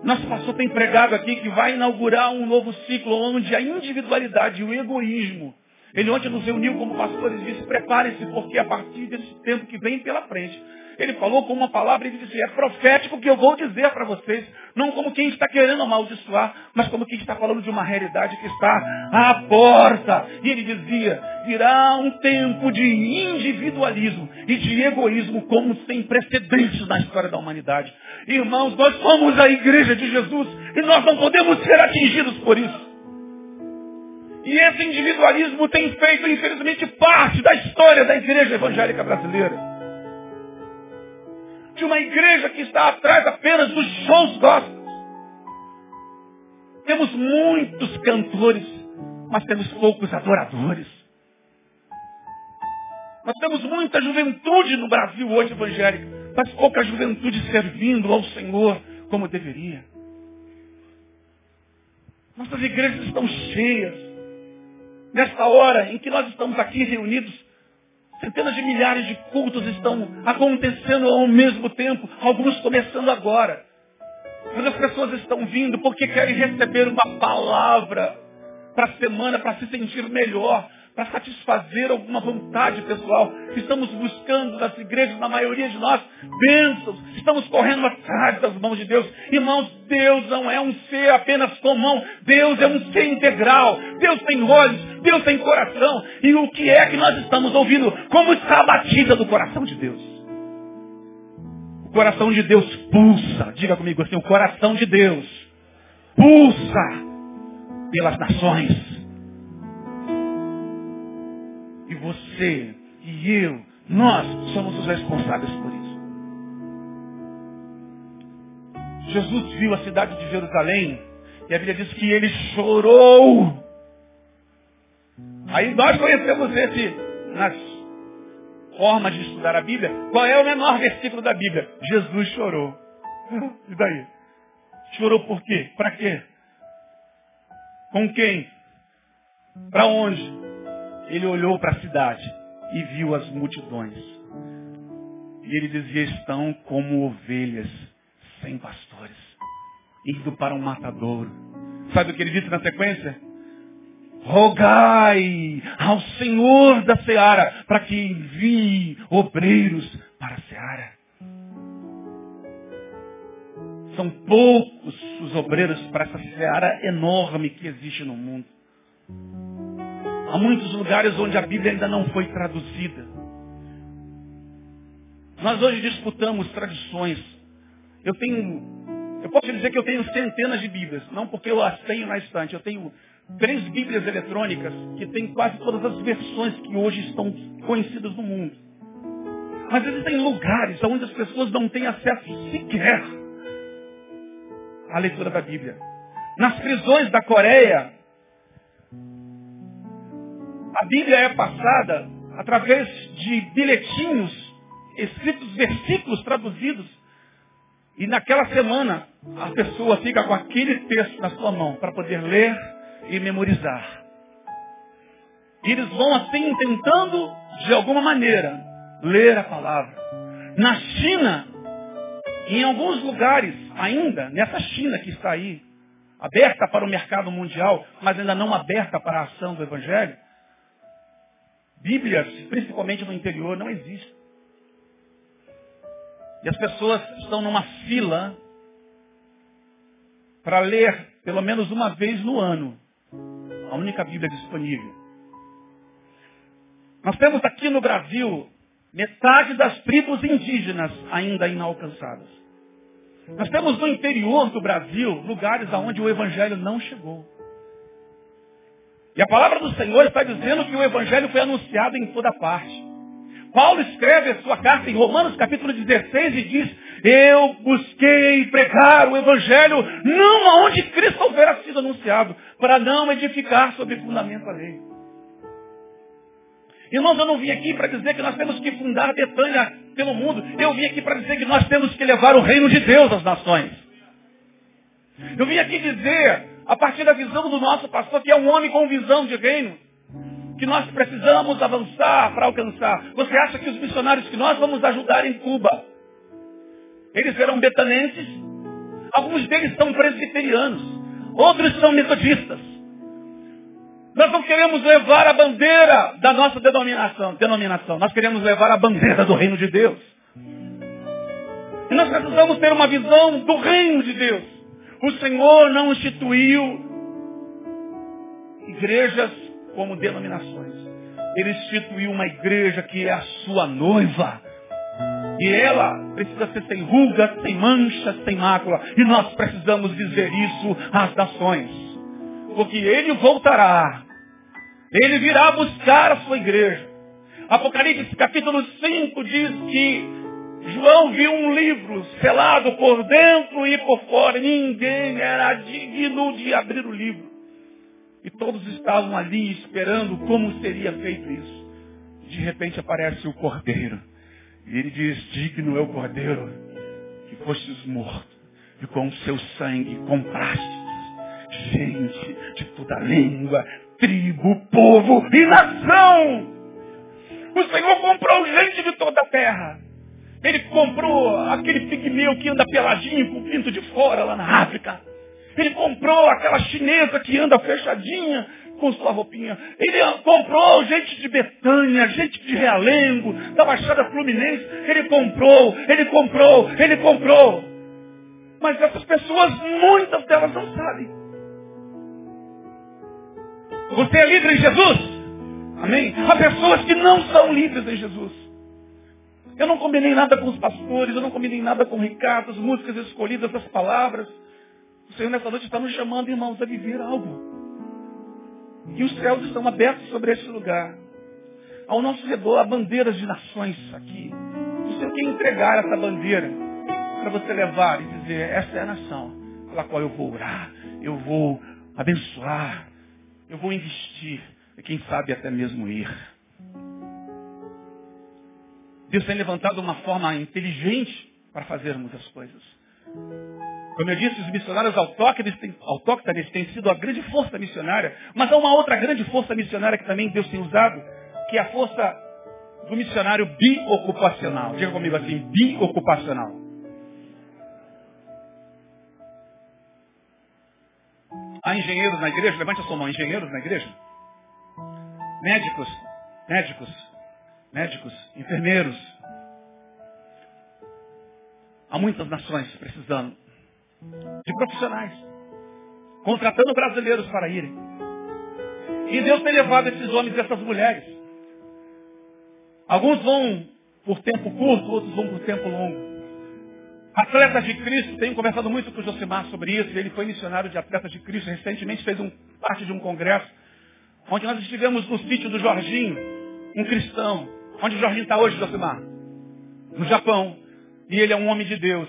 Nosso pastor tem pregado aqui que vai inaugurar um novo ciclo onde a individualidade e o egoísmo. Ele ontem nos reuniu como pastores e disse, preparem-se, porque a partir desse tempo que vem pela frente, ele falou com uma palavra e disse, é profético que eu vou dizer para vocês. Não como quem está querendo amaldiçoar, mas como quem está falando de uma realidade que está à porta. E ele dizia, virá um tempo de individualismo e de egoísmo como sem precedentes na história da humanidade. Irmãos, nós somos a igreja de Jesus e nós não podemos ser atingidos por isso. E esse individualismo tem feito, infelizmente, parte da história da igreja evangélica brasileira de uma igreja que está atrás apenas dos shows gospels. Temos muitos cantores, mas temos poucos adoradores. Nós temos muita juventude no Brasil hoje evangélica, mas pouca juventude servindo ao Senhor como deveria. Nossas igrejas estão cheias. Nesta hora em que nós estamos aqui reunidos, Centenas de milhares de cultos estão acontecendo ao mesmo tempo, alguns começando agora. Mas as pessoas estão vindo porque querem receber uma palavra para a semana, para se sentir melhor, para satisfazer alguma vontade pessoal. Estamos buscando nas igrejas, na maioria de nós, bênçãos. Estamos correndo atrás das mãos de Deus. Irmãos, Deus não é um ser apenas com mão. Deus é um ser integral. Deus tem olhos, Deus tem coração. E o que é que nós estamos ouvindo? Como está a batida do coração de Deus? O coração de Deus pulsa. Diga comigo assim, o coração de Deus pulsa pelas nações você e eu, nós somos os responsáveis por isso. Jesus viu a cidade de Jerusalém e a Bíblia diz que ele chorou. Aí nós conhecemos esse nas formas de estudar a Bíblia. Qual é o menor versículo da Bíblia? Jesus chorou. E daí? Chorou por quê? Para quê? Com quem? Para onde? Ele olhou para a cidade e viu as multidões. E ele dizia, estão como ovelhas sem pastores, indo para um matadouro. Sabe o que ele disse na sequência? Rogai ao Senhor da seara para que envie obreiros para a seara. São poucos os obreiros para essa seara enorme que existe no mundo. Há muitos lugares onde a Bíblia ainda não foi traduzida. Nós hoje disputamos tradições. Eu tenho, eu posso dizer que eu tenho centenas de Bíblias, não porque eu as tenho na estante, eu tenho três Bíblias eletrônicas que têm quase todas as versões que hoje estão conhecidas no mundo. Mas existem lugares onde as pessoas não têm acesso sequer à leitura da Bíblia. Nas prisões da Coreia, a Bíblia é passada através de bilhetinhos, escritos versículos traduzidos. E naquela semana, a pessoa fica com aquele texto na sua mão para poder ler e memorizar. E eles vão assim tentando, de alguma maneira, ler a palavra. Na China, em alguns lugares ainda, nessa China que está aí, aberta para o mercado mundial, mas ainda não aberta para a ação do Evangelho, Bíblias, principalmente no interior, não existem. E as pessoas estão numa fila para ler pelo menos uma vez no ano a única Bíblia disponível. Nós temos aqui no Brasil metade das tribos indígenas ainda inalcançadas. Nós temos no interior do Brasil lugares aonde o Evangelho não chegou. E a palavra do Senhor está dizendo que o Evangelho foi anunciado em toda parte. Paulo escreve a sua carta em Romanos capítulo 16 e diz, eu busquei pregar o Evangelho não aonde Cristo houvera sido anunciado, para não edificar sobre fundamento alheio. Irmãos, eu não vim aqui para dizer que nós temos que fundar Betânia pelo mundo. Eu vim aqui para dizer que nós temos que levar o reino de Deus às nações. Eu vim aqui dizer, a partir da visão do nosso pastor, que é um homem com visão de reino, que nós precisamos avançar para alcançar. Você acha que os missionários que nós vamos ajudar em Cuba, eles serão betanenses? Alguns deles são presbiterianos, outros são metodistas. Nós não queremos levar a bandeira da nossa denominação, denominação. Nós queremos levar a bandeira do reino de Deus. E nós precisamos ter uma visão do reino de Deus. O Senhor não instituiu igrejas como denominações. Ele instituiu uma igreja que é a sua noiva. E ela precisa ser sem ruga, sem mancha, sem mácula. E nós precisamos dizer isso às nações. Porque ele voltará. Ele virá buscar a sua igreja. Apocalipse capítulo 5 diz que João viu um livro selado por dentro e por fora. Ninguém era digno de abrir o livro. E todos estavam ali esperando como seria feito isso. De repente aparece o cordeiro. E ele diz, digno é o cordeiro que fostes morto. E com o seu sangue compraste gente de toda língua, tribo, povo e nação. O Senhor comprou gente de toda a terra. Ele comprou aquele pigmeu que anda peladinho com o pinto de fora lá na África. Ele comprou aquela chinesa que anda fechadinha com sua roupinha. Ele comprou gente de Betânia, gente de Realengo, da Baixada Fluminense. Ele comprou, ele comprou, ele comprou. Mas essas pessoas, muitas delas não sabem. Você é livre em Jesus? Amém? Há pessoas que não são livres em Jesus. Eu não combinei nada com os pastores, eu não combinei nada com o Ricardo, as músicas escolhidas, as palavras. O Senhor nessa noite está nos chamando, irmãos, a viver algo. E os céus estão abertos sobre este lugar. Ao nosso redor há bandeiras de nações aqui. O Senhor quer entregar essa bandeira para você levar e dizer, essa é a nação pela qual eu vou orar, eu vou abençoar, eu vou investir e quem sabe até mesmo ir. Deus tem levantado uma forma inteligente para fazermos as coisas. Como eu disse, os missionários autóctones têm, têm sido a grande força missionária, mas há uma outra grande força missionária que também Deus tem usado, que é a força do missionário biocupacional. Diga comigo assim, biocupacional. Há engenheiros na igreja? Levante a sua mão. Engenheiros na igreja? Médicos, médicos, médicos, enfermeiros. Há muitas nações precisando de profissionais, contratando brasileiros para irem. E Deus tem levado esses homens e essas mulheres. Alguns vão por tempo curto, outros vão por tempo longo. Atletas de Cristo, tenho conversado muito com o Josimar sobre isso. Ele foi missionário de Atletas de Cristo. Recentemente fez um, parte de um congresso, onde nós estivemos no sítio do Jorginho, um cristão. Onde o Jorginho está hoje, Josimar? No Japão. E ele é um homem de Deus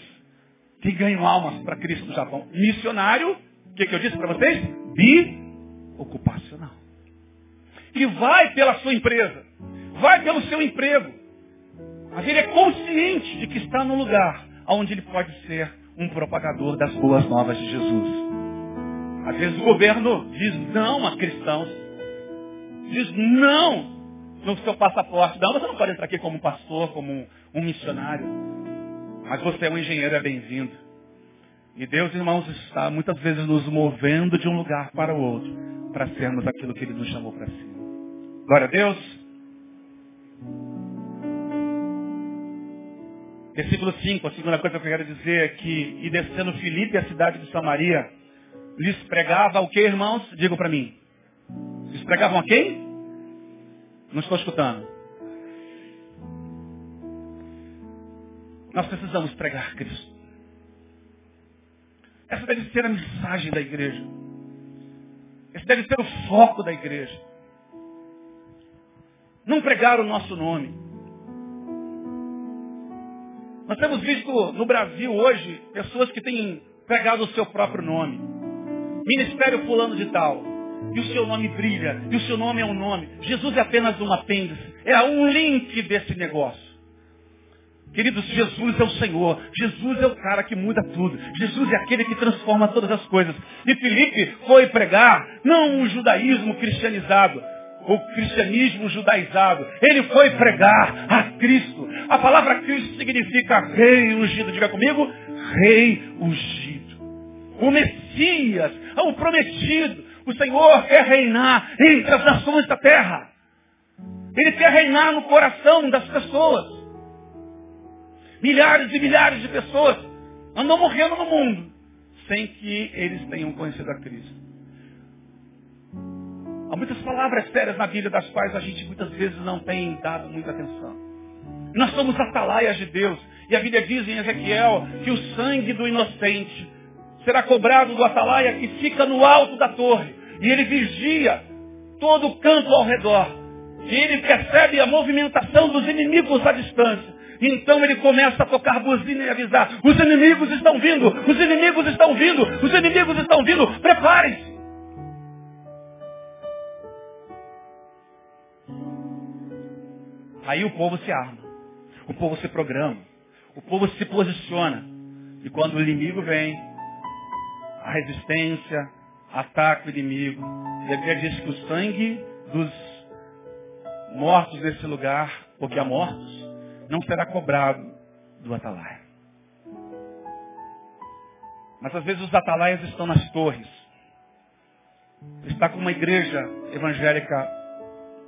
que ganham almas para Cristo no Japão. Missionário, o que, que eu disse para vocês? Bi-ocupacional. E vai pela sua empresa. Vai pelo seu emprego. Mas ele é consciente de que está no lugar onde ele pode ser um propagador das boas novas de Jesus. Às vezes o governo diz não a cristãos. Diz não no seu passaporte. Não, você não pode entrar aqui como pastor, como um, missionário. Mas você é um engenheiro, é bem-vindo. E Deus, irmãos, está muitas vezes nos movendo de um lugar para o outro, para sermos aquilo que Ele nos chamou para ser. Glória a Deus. Versículo 5, a segunda coisa que eu quero dizer é que, e descendo Filipe, a cidade de Samaria, lhes pregava o que, irmãos? Digo para mim. Lhes pregavam a quem? Não estou escutando. Nós precisamos pregar Cristo. Essa deve ser a mensagem da igreja. Esse deve ser o foco da igreja. Não pregar o nosso nome. Nós temos visto no Brasil hoje pessoas que têm pregado o seu próprio nome. Ministério fulano de tal. E o seu nome brilha. E o seu nome é um nome. Jesus é apenas um apêndice. É um link desse negócio. Queridos, Jesus é o Senhor. Jesus é o cara que muda tudo. Jesus é aquele que transforma todas as coisas. E Felipe foi pregar não o judaísmo cristianizado, o cristianismo judaizado. Ele foi pregar a Cristo. A palavra Cristo significa rei ungido. Diga comigo, rei ungido. O Messias, o prometido. O Senhor quer reinar entre as nações da terra. Ele quer reinar no coração das pessoas. Milhares e milhares de pessoas andam morrendo no mundo sem que eles tenham conhecido a Cristo. Há muitas palavras sérias na Bíblia das quais a gente muitas vezes não tem dado muita atenção. Nós somos atalaias de Deus. E a Bíblia diz em Ezequiel que o sangue do inocente será cobrado do atalaia que fica no alto da torre. E ele vigia todo o campo ao redor. E ele percebe a movimentação dos inimigos à distância. Então ele começa a tocar buzina e avisar: os inimigos estão vindo, os inimigos estão vindo, os inimigos estão vindo, preparem-se. Aí o povo se arma, o povo se programa, o povo se posiciona. E quando o inimigo vem, a resistência, ataca o inimigo. E a Bíblia diz que o sangue dos mortos nesse lugar, porque há mortos, não será cobrado do atalaia. Mas às vezes os atalaias estão nas torres. Está com uma igreja evangélica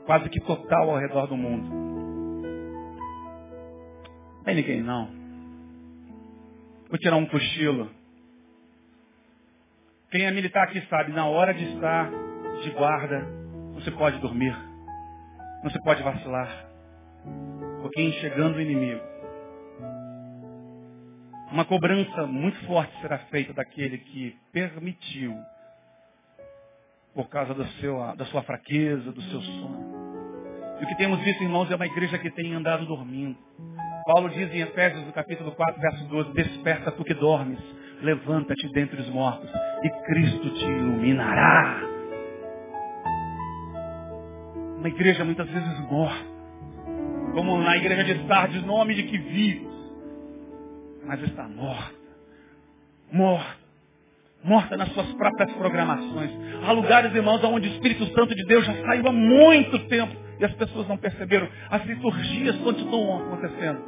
quase que total ao redor do mundo. Não tem ninguém não. Vou tirar um cochilo. Quem é militar aqui sabe, na hora de estar de guarda, se pode dormir. Não se pode vacilar porque enxergando o inimigo. Uma cobrança muito forte será feita daquele que permitiu, por causa do seu, da sua fraqueza, do seu sono. E o que temos visto, irmãos, é uma igreja que tem andado dormindo. Paulo diz em Efésios, capítulo 4, verso 12, Desperta tu que dormes, levanta-te dentre os mortos, e Cristo te iluminará. Uma igreja muitas vezes morta como na igreja de Sardes, nome de que vive, mas está morta. Morta. Morta nas suas próprias programações. Há lugares, irmãos, onde o Espírito Santo de Deus já saiu há muito tempo e as pessoas não perceberam. As liturgias continuam acontecendo.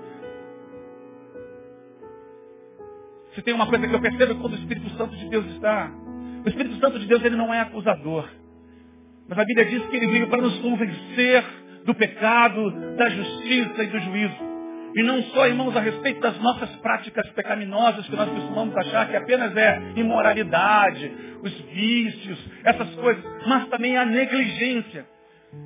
Se tem uma coisa que eu percebo é quando o Espírito Santo de Deus está. O Espírito Santo de Deus ele não é acusador. Mas a Bíblia diz que ele veio para nos convencer do pecado, da justiça e do juízo. E não só, irmãos, a respeito das nossas práticas pecaminosas que nós costumamos achar que apenas é imoralidade, os vícios, essas coisas, mas também a negligência.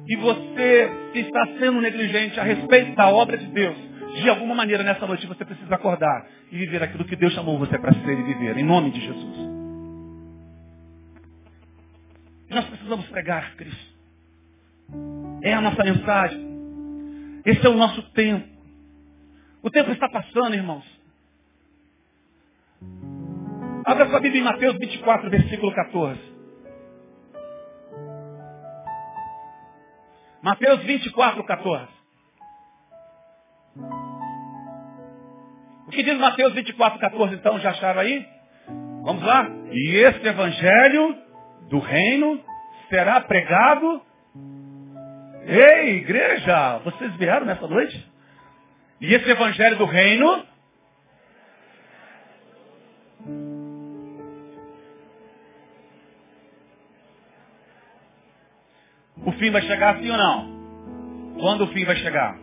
E você, se está sendo negligente a respeito da obra de Deus, de alguma maneira nessa noite você precisa acordar e viver aquilo que Deus chamou você para ser e viver, em nome de Jesus. Nós precisamos pregar Cristo. É a nossa mensagem. Esse é o nosso tempo. O tempo está passando, irmãos. Abra sua Bíblia em Mateus 24, versículo 14. Mateus 24, 14. O que diz Mateus 24, 14, então? Já acharam aí? Vamos lá? E este evangelho do reino será pregado Ei, igreja, vocês vieram nessa noite? E esse evangelho do reino? O fim vai chegar sim ou não? Quando o fim vai chegar?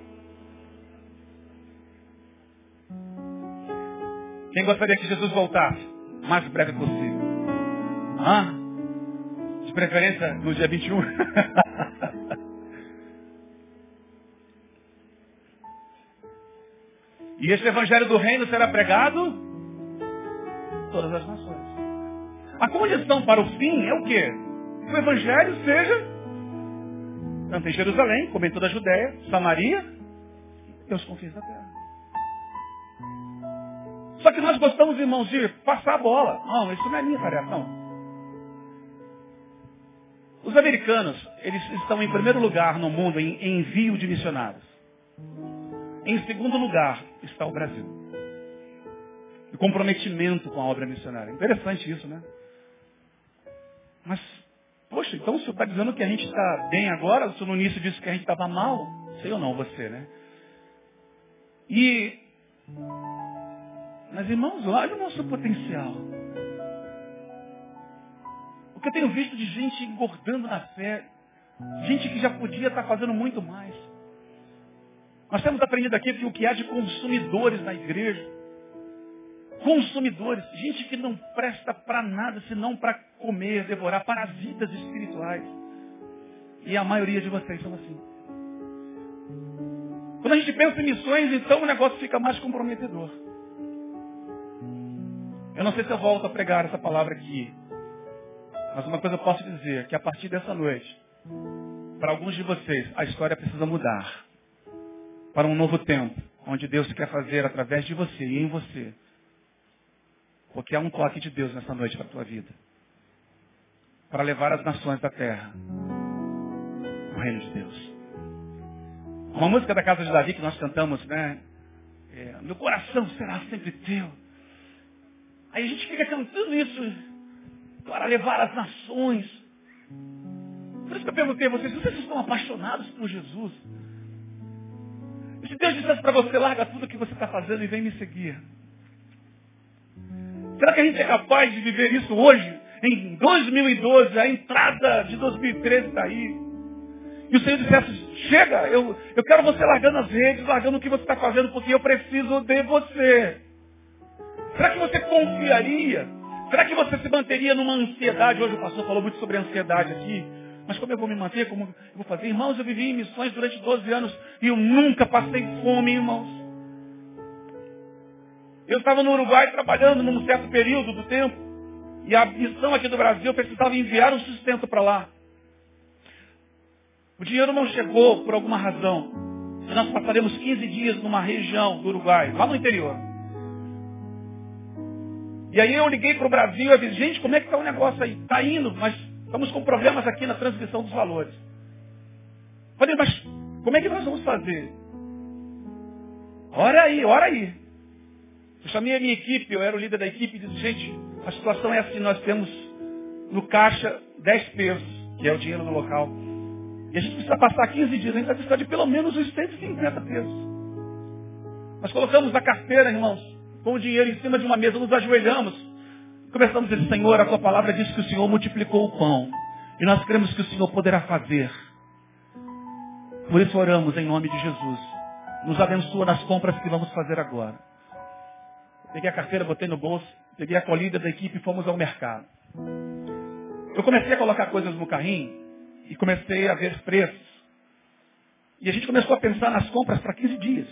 Quem gostaria que Jesus voltasse? O mais breve possível. Hã? De preferência no dia 21. e este evangelho do reino será pregado todas as nações. A condição para o fim é o quê? Que o evangelho seja tanto em Jerusalém, como em toda a Judéia, Samaria e os confins da terra. Só que nós gostamos, irmãos, de passar a bola. Não, isso não é minha tarefa, não. Os americanos, eles estão em primeiro lugar no mundo em envio de missionários. Em segundo lugar está o Brasil. O comprometimento com a obra missionária. Interessante isso, né? Mas, poxa, então o senhor está dizendo que a gente está bem agora? O senhor no início disse que a gente estava mal? Sei ou não, você, né? E mas, irmãos, olha o nosso potencial. O que eu tenho visto de gente engordando na fé, gente que já podia estar fazendo muito mais. Nós temos aprendido aqui que o que há de consumidores na igreja, consumidores, gente que não presta para nada senão para comer, devorar, parasitas espirituais. E a maioria de vocês são assim. Quando a gente pensa em missões, então o negócio fica mais comprometedor. Eu não sei se eu volto a pregar essa palavra aqui. Mas uma coisa eu posso dizer, que a partir dessa noite, para alguns de vocês, a história precisa mudar. Para um novo tempo, onde Deus quer fazer através de você e em você. Porque há um toque de Deus nessa noite para a tua vida. Para levar as nações da terra o reino de Deus. Uma música da Casa de Davi que nós cantamos, né? É, Meu coração será sempre teu. Aí a gente fica cantando isso para levar as nações. Por isso que eu perguntei a vocês, vocês estão apaixonados por Jesus? E se Deus dissesse para você, larga tudo o que você está fazendo e vem me seguir. Será que a gente é capaz de viver isso hoje? Em 2012, a entrada de 2013 está aí. E o Senhor dissesse, chega, eu, eu quero você largando as redes, largando o que você está fazendo, porque eu preciso de você. Será que você confiaria? Será que você se manteria numa ansiedade? Hoje o pastor falou muito sobre ansiedade aqui. Mas como eu vou me manter? Como eu vou fazer? Irmãos, eu vivi em missões durante 12 anos e eu nunca passei fome, irmãos. Eu estava no Uruguai trabalhando num certo período do tempo. E a missão aqui do Brasil precisava enviar um sustento para lá. O dinheiro não chegou por alguma razão. E nós passaremos 15 dias numa região do Uruguai, lá no interior. E aí eu liguei para o Brasil e disse, gente, como é que está o negócio aí? Está indo, mas estamos com problemas aqui na transmissão dos valores. Falei, mas como é que nós vamos fazer? Ora aí, ora aí. Eu chamei a minha equipe, eu era o líder da equipe, e disse, gente, a situação é assim, nós temos no caixa 10 pesos, que é o dinheiro do local. E a gente precisa passar 15 dias, a gente vai precisar de pelo menos uns 150 pesos. Nós colocamos na carteira, irmãos, com o dinheiro em cima de uma mesa, nos ajoelhamos. Começamos a dizer, Senhor, a tua palavra diz que o Senhor multiplicou o pão. E nós cremos que o Senhor poderá fazer. Por isso oramos em nome de Jesus. Nos abençoa nas compras que vamos fazer agora. Peguei a carteira, botei no bolso, peguei a colhida da equipe e fomos ao mercado. Eu comecei a colocar coisas no carrinho e comecei a ver preços. E a gente começou a pensar nas compras para 15 dias.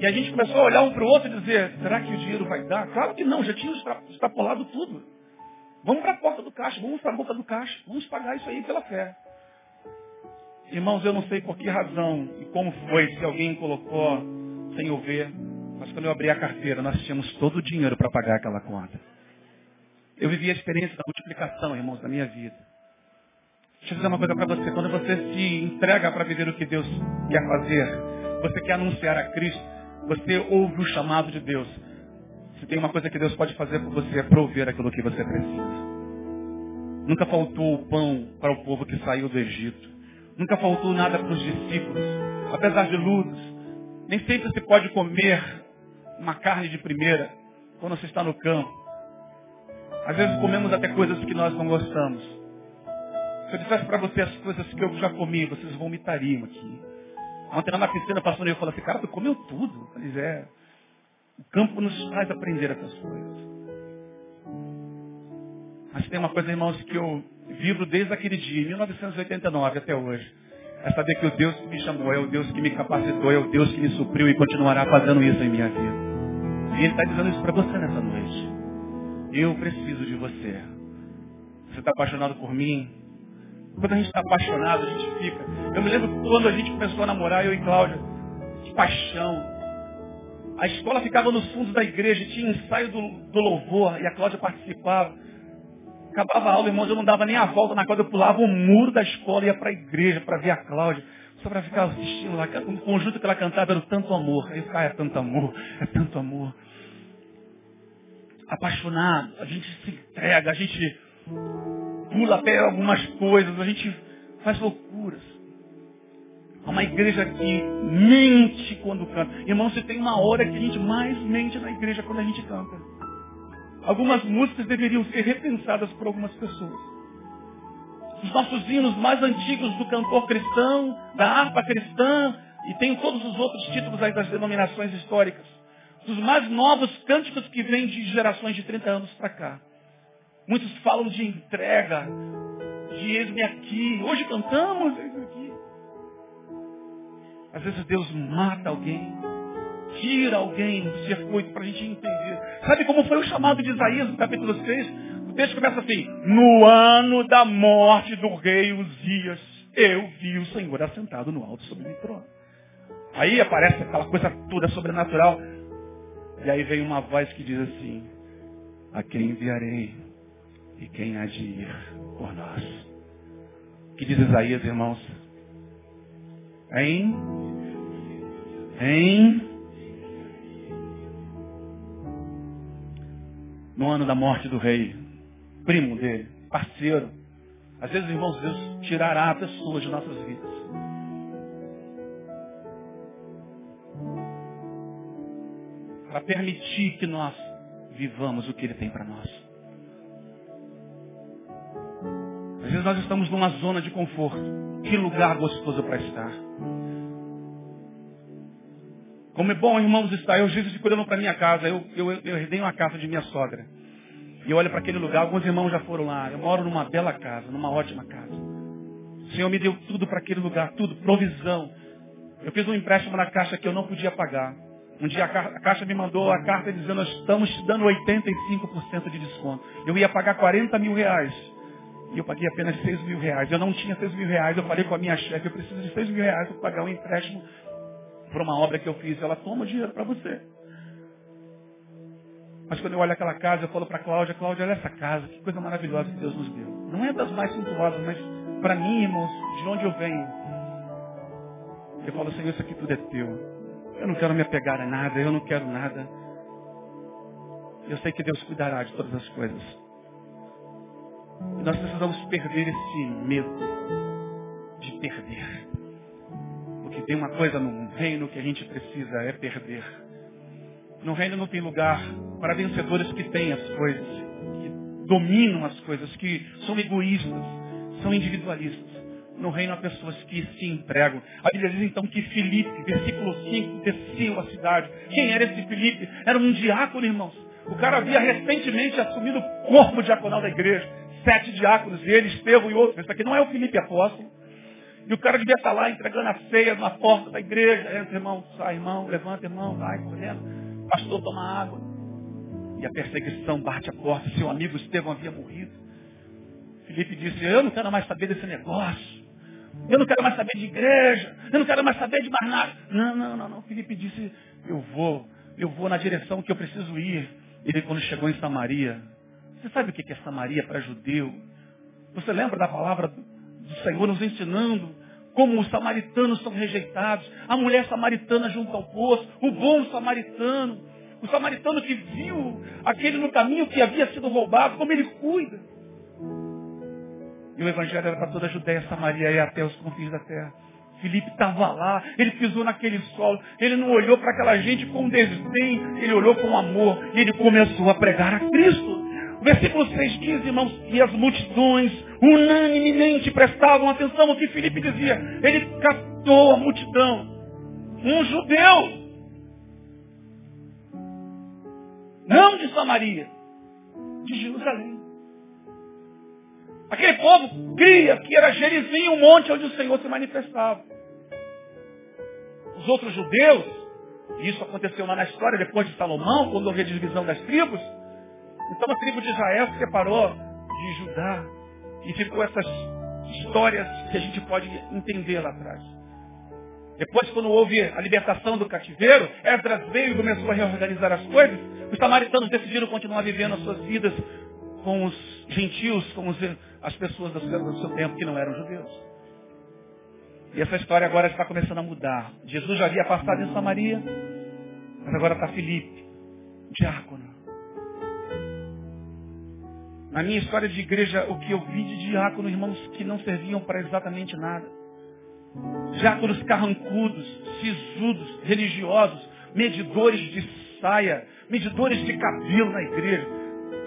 E a gente começou a olhar um para o outro e dizer, será que o dinheiro vai dar? Claro que não, já tinha extrapolado tudo. Vamos para a porta do caixa, vamos para a boca do caixa, vamos pagar isso aí pela fé. Irmãos, eu não sei por que razão e como foi, se alguém colocou sem eu ver, mas quando eu abri a carteira, nós tínhamos todo o dinheiro para pagar aquela conta. Eu vivi a experiência da multiplicação, irmãos, da minha vida. Deixa eu dizer uma coisa para você. Quando você se entrega para viver o que Deus quer fazer, você quer anunciar a Cristo, você ouve o chamado de Deus. Se tem uma coisa que Deus pode fazer por você é prover aquilo que você precisa. Nunca faltou o pão para o povo que saiu do Egito. Nunca faltou nada para os discípulos. Apesar de lutas, nem sempre se pode comer uma carne de primeira quando você está no campo. Às vezes comemos até coisas que nós não gostamos. Se eu dissesse para você as coisas que eu já comi, vocês vomitariam aqui. Ontem lá na piscina, passou e eu falou assim, cara, tu comeu tudo. Falei, é. O campo nos faz aprender essas coisas. Mas tem uma coisa, irmãos, que eu vivo desde aquele dia, 1989 até hoje. É saber que o Deus que me chamou é o Deus que me capacitou, é o Deus que me supriu e continuará fazendo isso em minha vida. E Ele está dizendo isso para você nessa noite. Eu preciso de você. Você está apaixonado por mim? Quando a gente está apaixonado, a gente fica. Eu me lembro quando a gente começou a namorar, eu e Cláudia, que paixão. A escola ficava nos fundos da igreja, tinha ensaio do, do louvor, e a Cláudia participava. Acabava a aula, irmãos, eu não dava nem a volta na quadra, eu pulava o muro da escola e ia para a igreja para ver a Cláudia. Só para ficar assistindo lá. O conjunto que ela cantava era tanto amor. Aí eu ficava, ah, é tanto amor, é tanto amor. Apaixonado, a gente se entrega, a gente pula até algumas coisas, a gente faz loucuras. Há uma igreja que mente quando canta. Irmão, você tem uma hora que a gente mais mente na igreja quando a gente canta. Algumas músicas deveriam ser repensadas por algumas pessoas. Os nossos hinos mais antigos do cantor cristão, da harpa cristã, e tem todos os outros títulos das denominações históricas. Os mais novos cânticos que vêm de gerações de 30 anos para cá. Muitos falam de entrega, de eis-me aqui. Hoje cantamos eis-me aqui. Às vezes Deus mata alguém, tira alguém do circuito para a gente entender. Sabe como foi o chamado de Isaías no capítulo 6? O texto começa assim, no ano da morte do rei Uzias, eu vi o Senhor assentado no alto sobre o trono. Aí aparece aquela coisa toda sobrenatural. E aí vem uma voz que diz assim, a quem enviarei e quem há de ir por nós. Que diz Isaías, irmãos? Em, em no ano da morte do rei, primo dele, parceiro. Às vezes, irmãos, Deus tirará pessoas de nossas vidas. Para permitir que nós vivamos o que Ele tem para nós. Às vezes nós estamos numa zona de conforto. Que lugar gostoso para estar. Como é bom, irmãos, estar. Eu, Jesus, cuidando para minha casa. Eu, eu, eu herdei uma casa de minha sogra. E eu olho para aquele lugar. Alguns irmãos já foram lá. Eu moro numa bela casa, numa ótima casa. O Senhor me deu tudo para aquele lugar, tudo, provisão. Eu fiz um empréstimo na caixa que eu não podia pagar. Um dia a caixa me mandou a carta dizendo, nós estamos dando 85% de desconto. Eu ia pagar 40 mil reais. E eu paguei apenas 6 mil reais. Eu não tinha 6 mil reais. Eu falei com a minha chefe, eu preciso de 6 mil reais para pagar um empréstimo por uma obra que eu fiz. Ela toma o dinheiro para você. Mas quando eu olho aquela casa, eu falo para Cláudia, Cláudia, olha essa casa, que coisa maravilhosa que Deus nos deu. Não é das mais suntuosas, mas para mim, irmãos, de onde eu venho, eu falo, Senhor, isso aqui tudo é teu. Eu não quero me apegar a nada, eu não quero nada. Eu sei que Deus cuidará de todas as coisas. E nós precisamos perder esse medo de perder. Porque tem uma coisa no reino que a gente precisa é perder. No reino não tem lugar para vencedores que têm as coisas, que dominam as coisas, que são egoístas, são individualistas. No reino há pessoas que se entregam. A Bíblia diz então que Filipe, versículo 5, desceu a cidade. Quem era esse Filipe? Era um diácono, irmãos. O cara havia recentemente assumido o corpo diaconal da igreja. Sete diáconos, ele, Estevão e outros. Esse aqui não é o Filipe apóstolo. E o cara devia estar lá entregando a ceia na porta da igreja. Entra, irmão, sai, irmão, levanta, irmão, vai correndo. Pastor, toma água. E a perseguição bate a porta. Seu amigo Estevão havia morrido. Felipe disse, eu não quero mais saber desse negócio. Eu não quero mais saber de igreja. Eu não quero mais saber de mais nada. Não, não, não, não. Felipe disse, eu vou. Eu vou na direção que eu preciso ir. Ele quando chegou em Samaria. Você sabe o que é Samaria para judeu? Você lembra da palavra do Senhor nos ensinando como os samaritanos são rejeitados, a mulher samaritana junto ao poço, o bom samaritano, o samaritano que viu aquele no caminho que havia sido roubado, como ele cuida. E o evangelho era para toda a Judéia, Samaria e até os confins da terra. Filipe estava lá, ele pisou naquele solo, ele não olhou para aquela gente com desdém, ele olhou com amor e ele começou a pregar a Cristo. Versículo 6 diz, irmãos, e as multidões unanimemente prestavam atenção ao que Filipe dizia. Ele captou a multidão. Um judeu. não de Samaria, de Jerusalém. Aquele povo cria que era Gerizim, um monte onde o Senhor se manifestava. Os outros judeus, e isso aconteceu lá na história, depois de Salomão, quando houve a divisão das tribos, então a tribo de Israel se separou de Judá. E ficou essas histórias que a gente pode entender lá atrás. Depois, quando houve a libertação do cativeiro, Esdras veio e começou a reorganizar as coisas. Os samaritanos decidiram continuar vivendo as suas vidas com os gentios, com os, as pessoas do seu, tempo que não eram judeus. E essa história agora está começando a mudar. Jesus já havia passado em Samaria, mas agora está Filipe, diácono. Na minha história de igreja, o que eu vi de diácono, irmãos, que não serviam para exatamente nada. Diáconos carrancudos, sisudos, religiosos, medidores de saia, medidores de cabelo na igreja.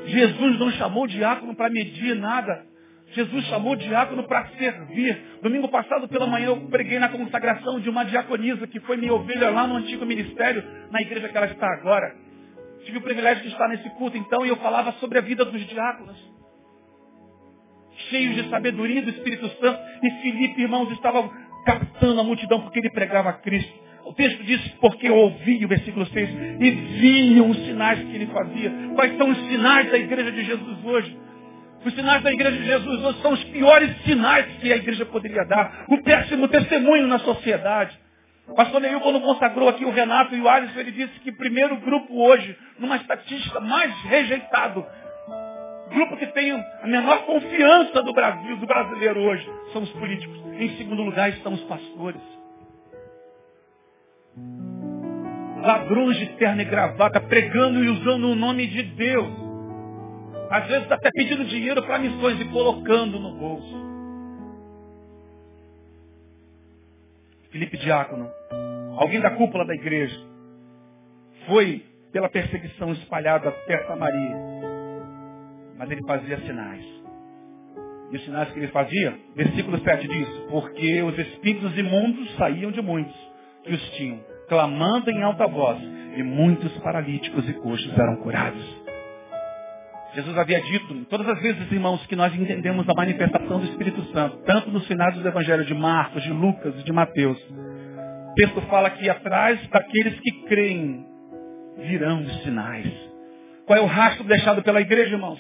Jesus não chamou diácono para medir nada. Jesus chamou diácono para servir. Domingo passado pela manhã eu preguei na consagração de uma diaconisa que foi minha ovelha lá no antigo ministério, na igreja que ela está agora. Tive o privilégio de estar nesse culto então e eu falava sobre a vida dos diáconos. Cheios de sabedoria do Espírito Santo. E Filipe, irmãos, estava captando a multidão porque ele pregava a Cristo. O texto diz, porque ouvi, o versículo 6, e viam os sinais que ele fazia. Quais são os sinais da igreja de Jesus hoje? Os sinais da igreja de Jesus hoje são os piores sinais que a igreja poderia dar. O péssimo testemunho na sociedade. Pastor Neil, quando consagrou aqui o Renato e o Alisson, ele disse que primeiro grupo hoje, numa estatística mais rejeitado, grupo que tem a menor confiança do Brasil, do brasileiro hoje, são os políticos. Em segundo lugar estão os pastores. Ladrões de terno e gravata, pregando e usando o nome de Deus. Às vezes até pedindo dinheiro para missões e colocando no bolso. Felipe Diácono, alguém da cúpula da igreja, foi pela perseguição espalhada até Samaria. Mas ele fazia sinais. E os sinais que ele fazia, versículo 7 diz, porque os espíritos imundos saíam de muitos que os tinham, clamando em alta voz, e muitos paralíticos e coxos eram curados. Jesus havia dito, todas as vezes, irmãos, que nós entendemos a manifestação do Espírito Santo, tanto nos finais dos evangelhos de Marcos, de Lucas e de Mateus, o texto fala que atrás daqueles que creem virão os sinais. Qual é o rastro deixado pela igreja, irmãos?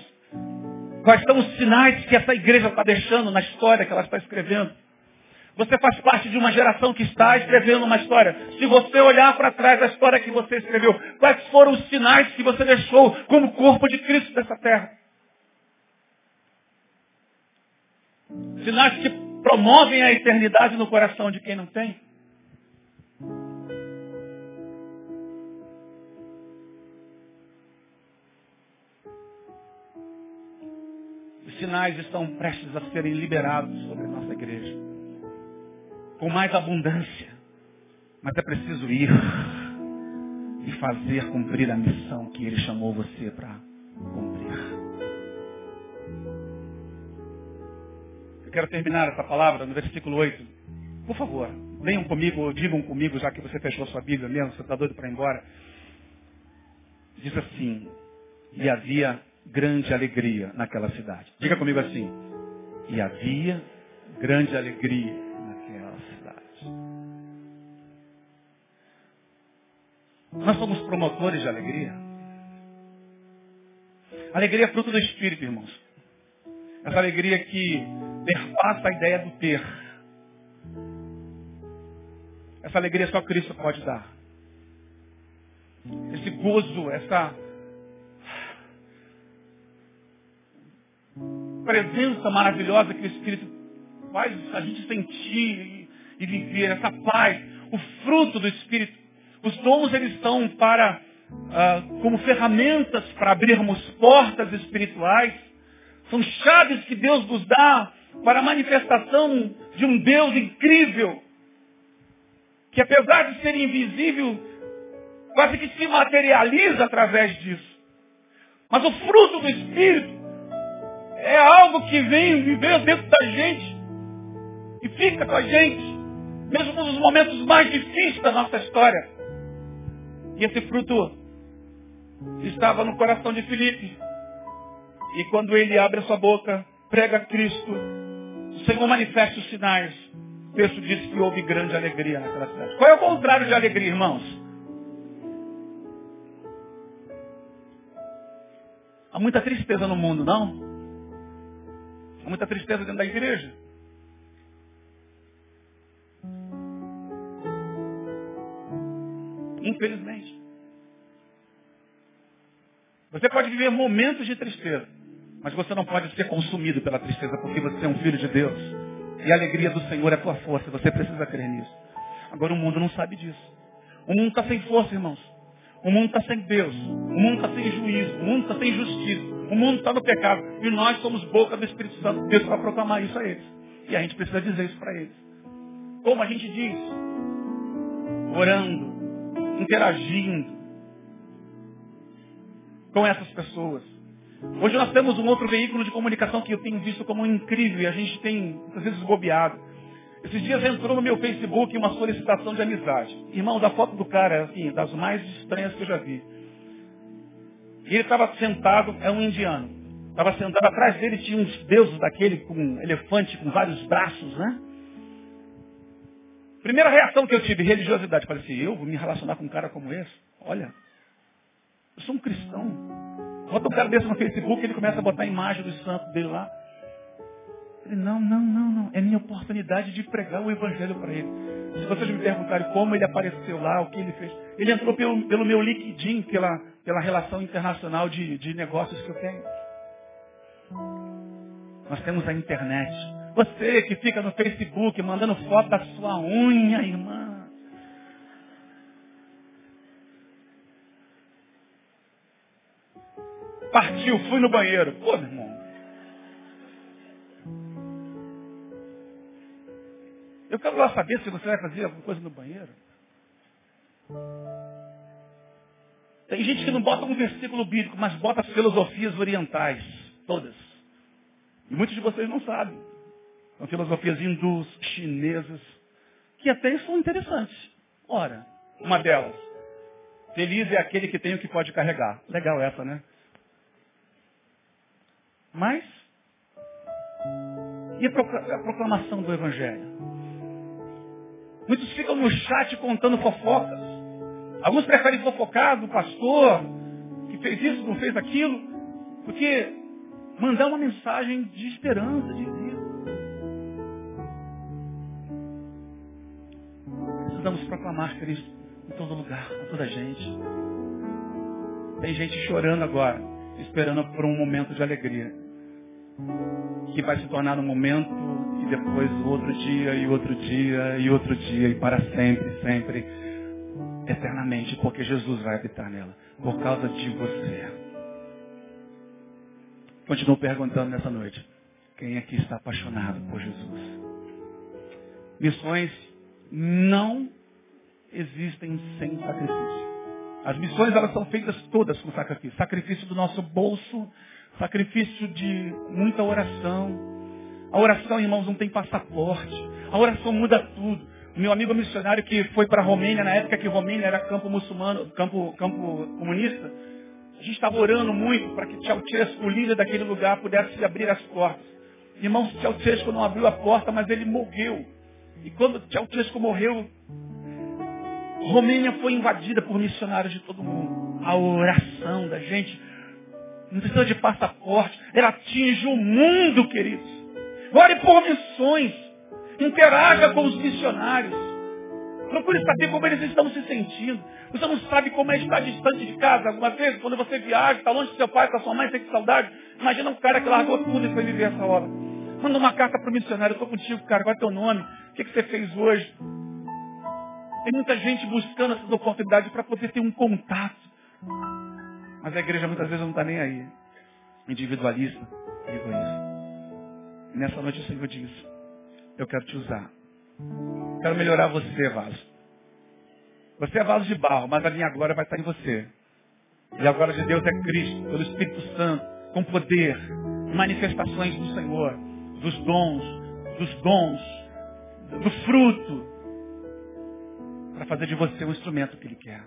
Quais são os sinais que essa igreja está deixando na história que ela está escrevendo? Você faz parte de uma geração que está escrevendo uma história. Se você olhar para trás da história que você escreveu, quais foram os sinais que você deixou como corpo de Cristo dessa terra? Sinais que promovem a eternidade no coração de quem não tem. Os sinais estão prestes a serem liberados com mais abundância. Mas é preciso ir e fazer cumprir a missão que Ele chamou você para cumprir. Eu quero terminar essa palavra no versículo 8. Por favor, leiam comigo, ou digam comigo, já que você fechou sua Bíblia mesmo, você está doido para ir embora. Diz assim, e havia grande alegria naquela cidade. Diga comigo assim, e havia grande alegria Nós somos promotores de alegria. Alegria é fruto do Espírito, irmãos. Essa alegria que perpassa a ideia do ter. Essa alegria só Cristo pode dar. Esse gozo, essa presença maravilhosa que o Espírito faz a gente sentir e viver, essa paz, o fruto do Espírito os dons eles estão para ah, como ferramentas para abrirmos portas espirituais. São chaves que Deus nos dá para a manifestação de um Deus incrível, que apesar de ser invisível, quase que se materializa através disso. Mas o fruto do Espírito é algo que vem viver dentro da gente e fica com a gente, mesmo nos momentos mais difíceis da nossa história. E esse fruto estava no coração de Filipe. E quando ele abre a sua boca, prega Cristo, o Senhor manifesta os sinais. O texto diz que houve grande alegria naquela cidade. Qual é o contrário de alegria, irmãos? Há muita tristeza no mundo, não? Há muita tristeza dentro da igreja. Infelizmente. Você pode viver momentos de tristeza, mas você não pode ser consumido pela tristeza, porque você é um filho de Deus. E a alegria do Senhor é a tua força. Você precisa crer nisso. Agora o mundo não sabe disso. O mundo está sem força, irmãos. O mundo está sem Deus. O mundo está sem juízo. O mundo está sem justiça. O mundo está no pecado. E nós somos boca do Espírito Santo de Deus para proclamar isso a eles. E a gente precisa dizer isso para eles. Como a gente diz? Orando, interagindo com essas pessoas. Hoje nós temos um outro veículo de comunicação que eu tenho visto como incrível e a gente tem, às vezes, bobeado. Esses dias entrou no meu Facebook uma solicitação de amizade. Irmãos, a foto do cara assim, das mais estranhas que eu já vi. Ele estava sentado, é um indiano. Estava sentado, atrás dele tinha uns deuses daquele com um elefante com vários braços, né? Primeira reação que eu tive, religiosidade. Falei assim, eu vou me relacionar com um cara como esse? Olha, eu sou um cristão. Bota um cara desse no Facebook, ele começa a botar a imagem do santo dele lá. Ele, não, não, não, não. É minha oportunidade de pregar o evangelho para ele. Se vocês me perguntarem como ele apareceu lá, o que ele fez. Ele entrou pelo, pelo meu LinkedIn, pela, pela relação internacional de, de negócios que eu tenho. Nós temos a internet. Você que fica no Facebook mandando foto da sua unha, irmã. Partiu, fui no banheiro. Pô, meu irmão. Eu quero lá saber se você vai fazer alguma coisa no banheiro. Tem gente que não bota um versículo bíblico, mas bota filosofias orientais. Todas. E muitos de vocês não sabem. São filosofias hindus, chinesas, que até são interessantes. Ora, uma delas. Feliz é aquele que tem o que pode carregar. Legal essa, né? Mas, e a proclamação do Evangelho? Muitos ficam no chat contando fofocas. Alguns preferem fofocar do pastor, que fez isso, não fez aquilo, porque mandar uma mensagem de esperança, de Precisamos proclamar Cristo em todo lugar, a toda gente. Tem gente chorando agora, esperando por um momento de alegria que vai se tornar um momento e depois outro dia e outro dia e outro dia e para sempre, sempre, eternamente, porque Jesus vai habitar nela, por causa de você. Continuo perguntando nessa noite, quem aqui está apaixonado por Jesus? Missões não existem sem sacrifício. As missões elas são feitas todas com sacrifício. Sacrifício do nosso bolso, Sacrifício de muita oração. A oração, irmãos, não tem passaporte. A oração muda tudo. Meu amigo missionário que foi para a Romênia, na época que Romênia era campo muçulmano, campo, campo comunista, a gente estava orando muito para que Ceausescu, o líder daquele lugar, pudesse abrir as portas. Irmãos, Ceausescu não abriu a porta, mas ele morreu. E quando Ceausescu morreu, Romênia foi invadida por missionários de todo mundo. A oração da gente não precisa de passaporte. Ela atinge o mundo, queridos. Ore por missões. Interaja com os missionários. Procure saber como eles estão se sentindo. Você não sabe como é estar distante de casa. Algumas vezes, quando você viaja, está longe do seu pai, da sua mãe, sente saudade. Imagina um cara que largou tudo e foi viver essa hora. Manda uma carta para o missionário. Estou contigo, cara. Qual é teu nome? O que, que você fez hoje? Tem muita gente buscando essas oportunidades para poder ter um contato. Mas a igreja muitas vezes não está nem aí. Individualista egoísta. Nessa noite o Senhor diz, eu quero te usar. Quero melhorar você, vaso. Você é vaso de barro, mas a minha glória vai estar em você. E a glória de Deus é Cristo, pelo Espírito Santo, com poder, manifestações do Senhor, dos dons, dos dons, do fruto, para fazer de você o instrumento que Ele quer.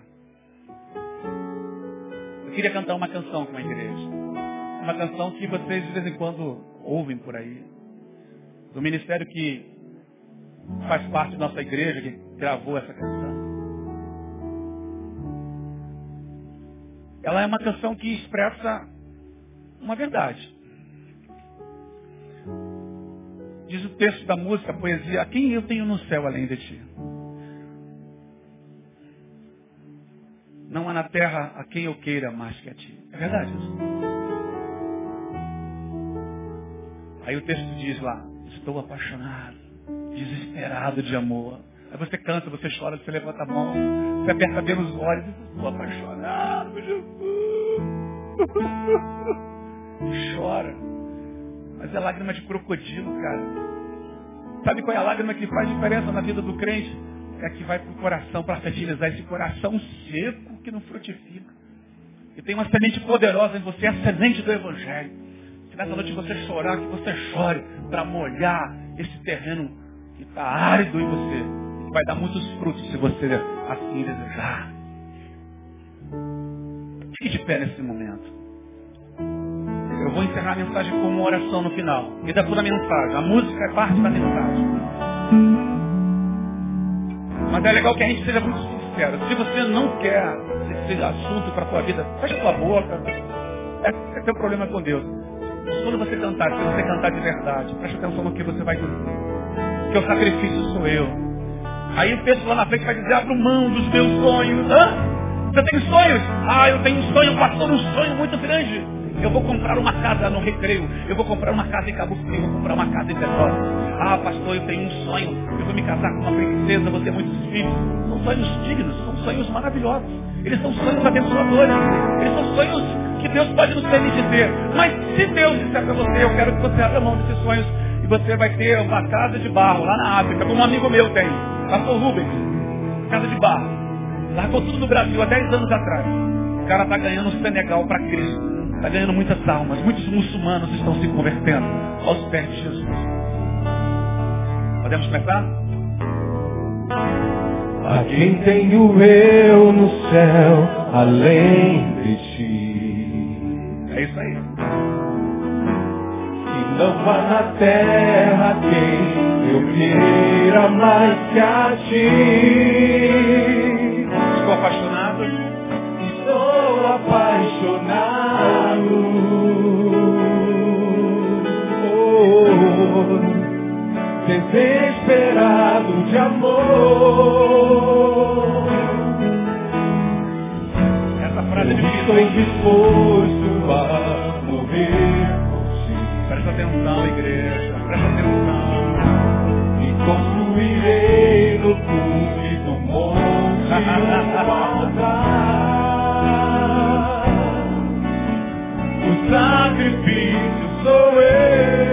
queria cantar uma canção com a igreja. Uma canção que vocês de vez em quando ouvem por aí. Do ministério que faz parte da nossa igreja, que gravou essa canção. Ela é uma canção que expressa uma verdade. Diz o texto da música, a poesia, a quem eu tenho no céu além de ti? Não há na terra a quem eu queira mais que a ti. É verdade isso. Aí o texto diz lá, estou apaixonado, desesperado de amor. Aí você canta, você chora, você levanta a mão, você aperta bem os olhos, estou apaixonado, Jesus. Chora. Mas é lágrima de crocodilo, cara. Sabe qual é a lágrima que faz diferença na vida do crente? É a que vai para o coração para fertilizar esse coração seco que não frutifica. E tem uma semente poderosa em você, a semente do Evangelho. Que nessa noite você chorar, que você chore para molhar esse terreno que está árido em você. Vai dar muitos frutos se você assim desejar. Fique de pé nesse momento. Vou encerrar a mensagem com uma oração no final. E da toda a mensagem. A música é parte da mensagem. Mas é legal que a gente seja muito sincero. Se você não quer esse assunto para a tua vida, fecha a tua boca. É, é teu problema com Deus. Quando você cantar, se você cantar de verdade, preste atenção no que você vai dizer. Que o sacrifício sou eu. Aí o texto lá na frente vai dizer, abro mão dos meus sonhos. Hã? Você tem sonhos? Ah, eu tenho um sonho, pastor, um sonho muito grande. Eu vou comprar uma casa no recreio. Eu vou comprar uma casa em Cabo Frio. Eu vou comprar uma casa em Petrópolis. Ah, pastor, eu tenho um sonho. Eu vou me casar com uma princesa, vou ter muitos filhos. São sonhos dignos, são sonhos maravilhosos. Eles são sonhos abençoadores. Eles são sonhos que Deus pode nos permitir ter. Mas se Deus disser para você, eu quero que você abra mão desses sonhos e você vai ter uma casa de barro lá na África, como um amigo meu tem, pastor Rubens, casa de barro. Largou tudo no Brasil há 10 anos atrás. O cara está ganhando o Senegal para Cristo. Está ganhando muitas almas. Muitos muçulmanos estão se convertendo aos pés de Jesus. Podemos começar? A quem tenho eu no céu, além de ti. É isso aí. E não há na terra quem eu queira mais que a ti. Estou apaixonado. Estou apaixonado. Oh, desesperado de amor. Essa frase é Estou difícil. disposto a morrer por ti. Presta atenção, igreja. Presta atenção. E construirei no cume do monte um altar. O sacrifício sou eu.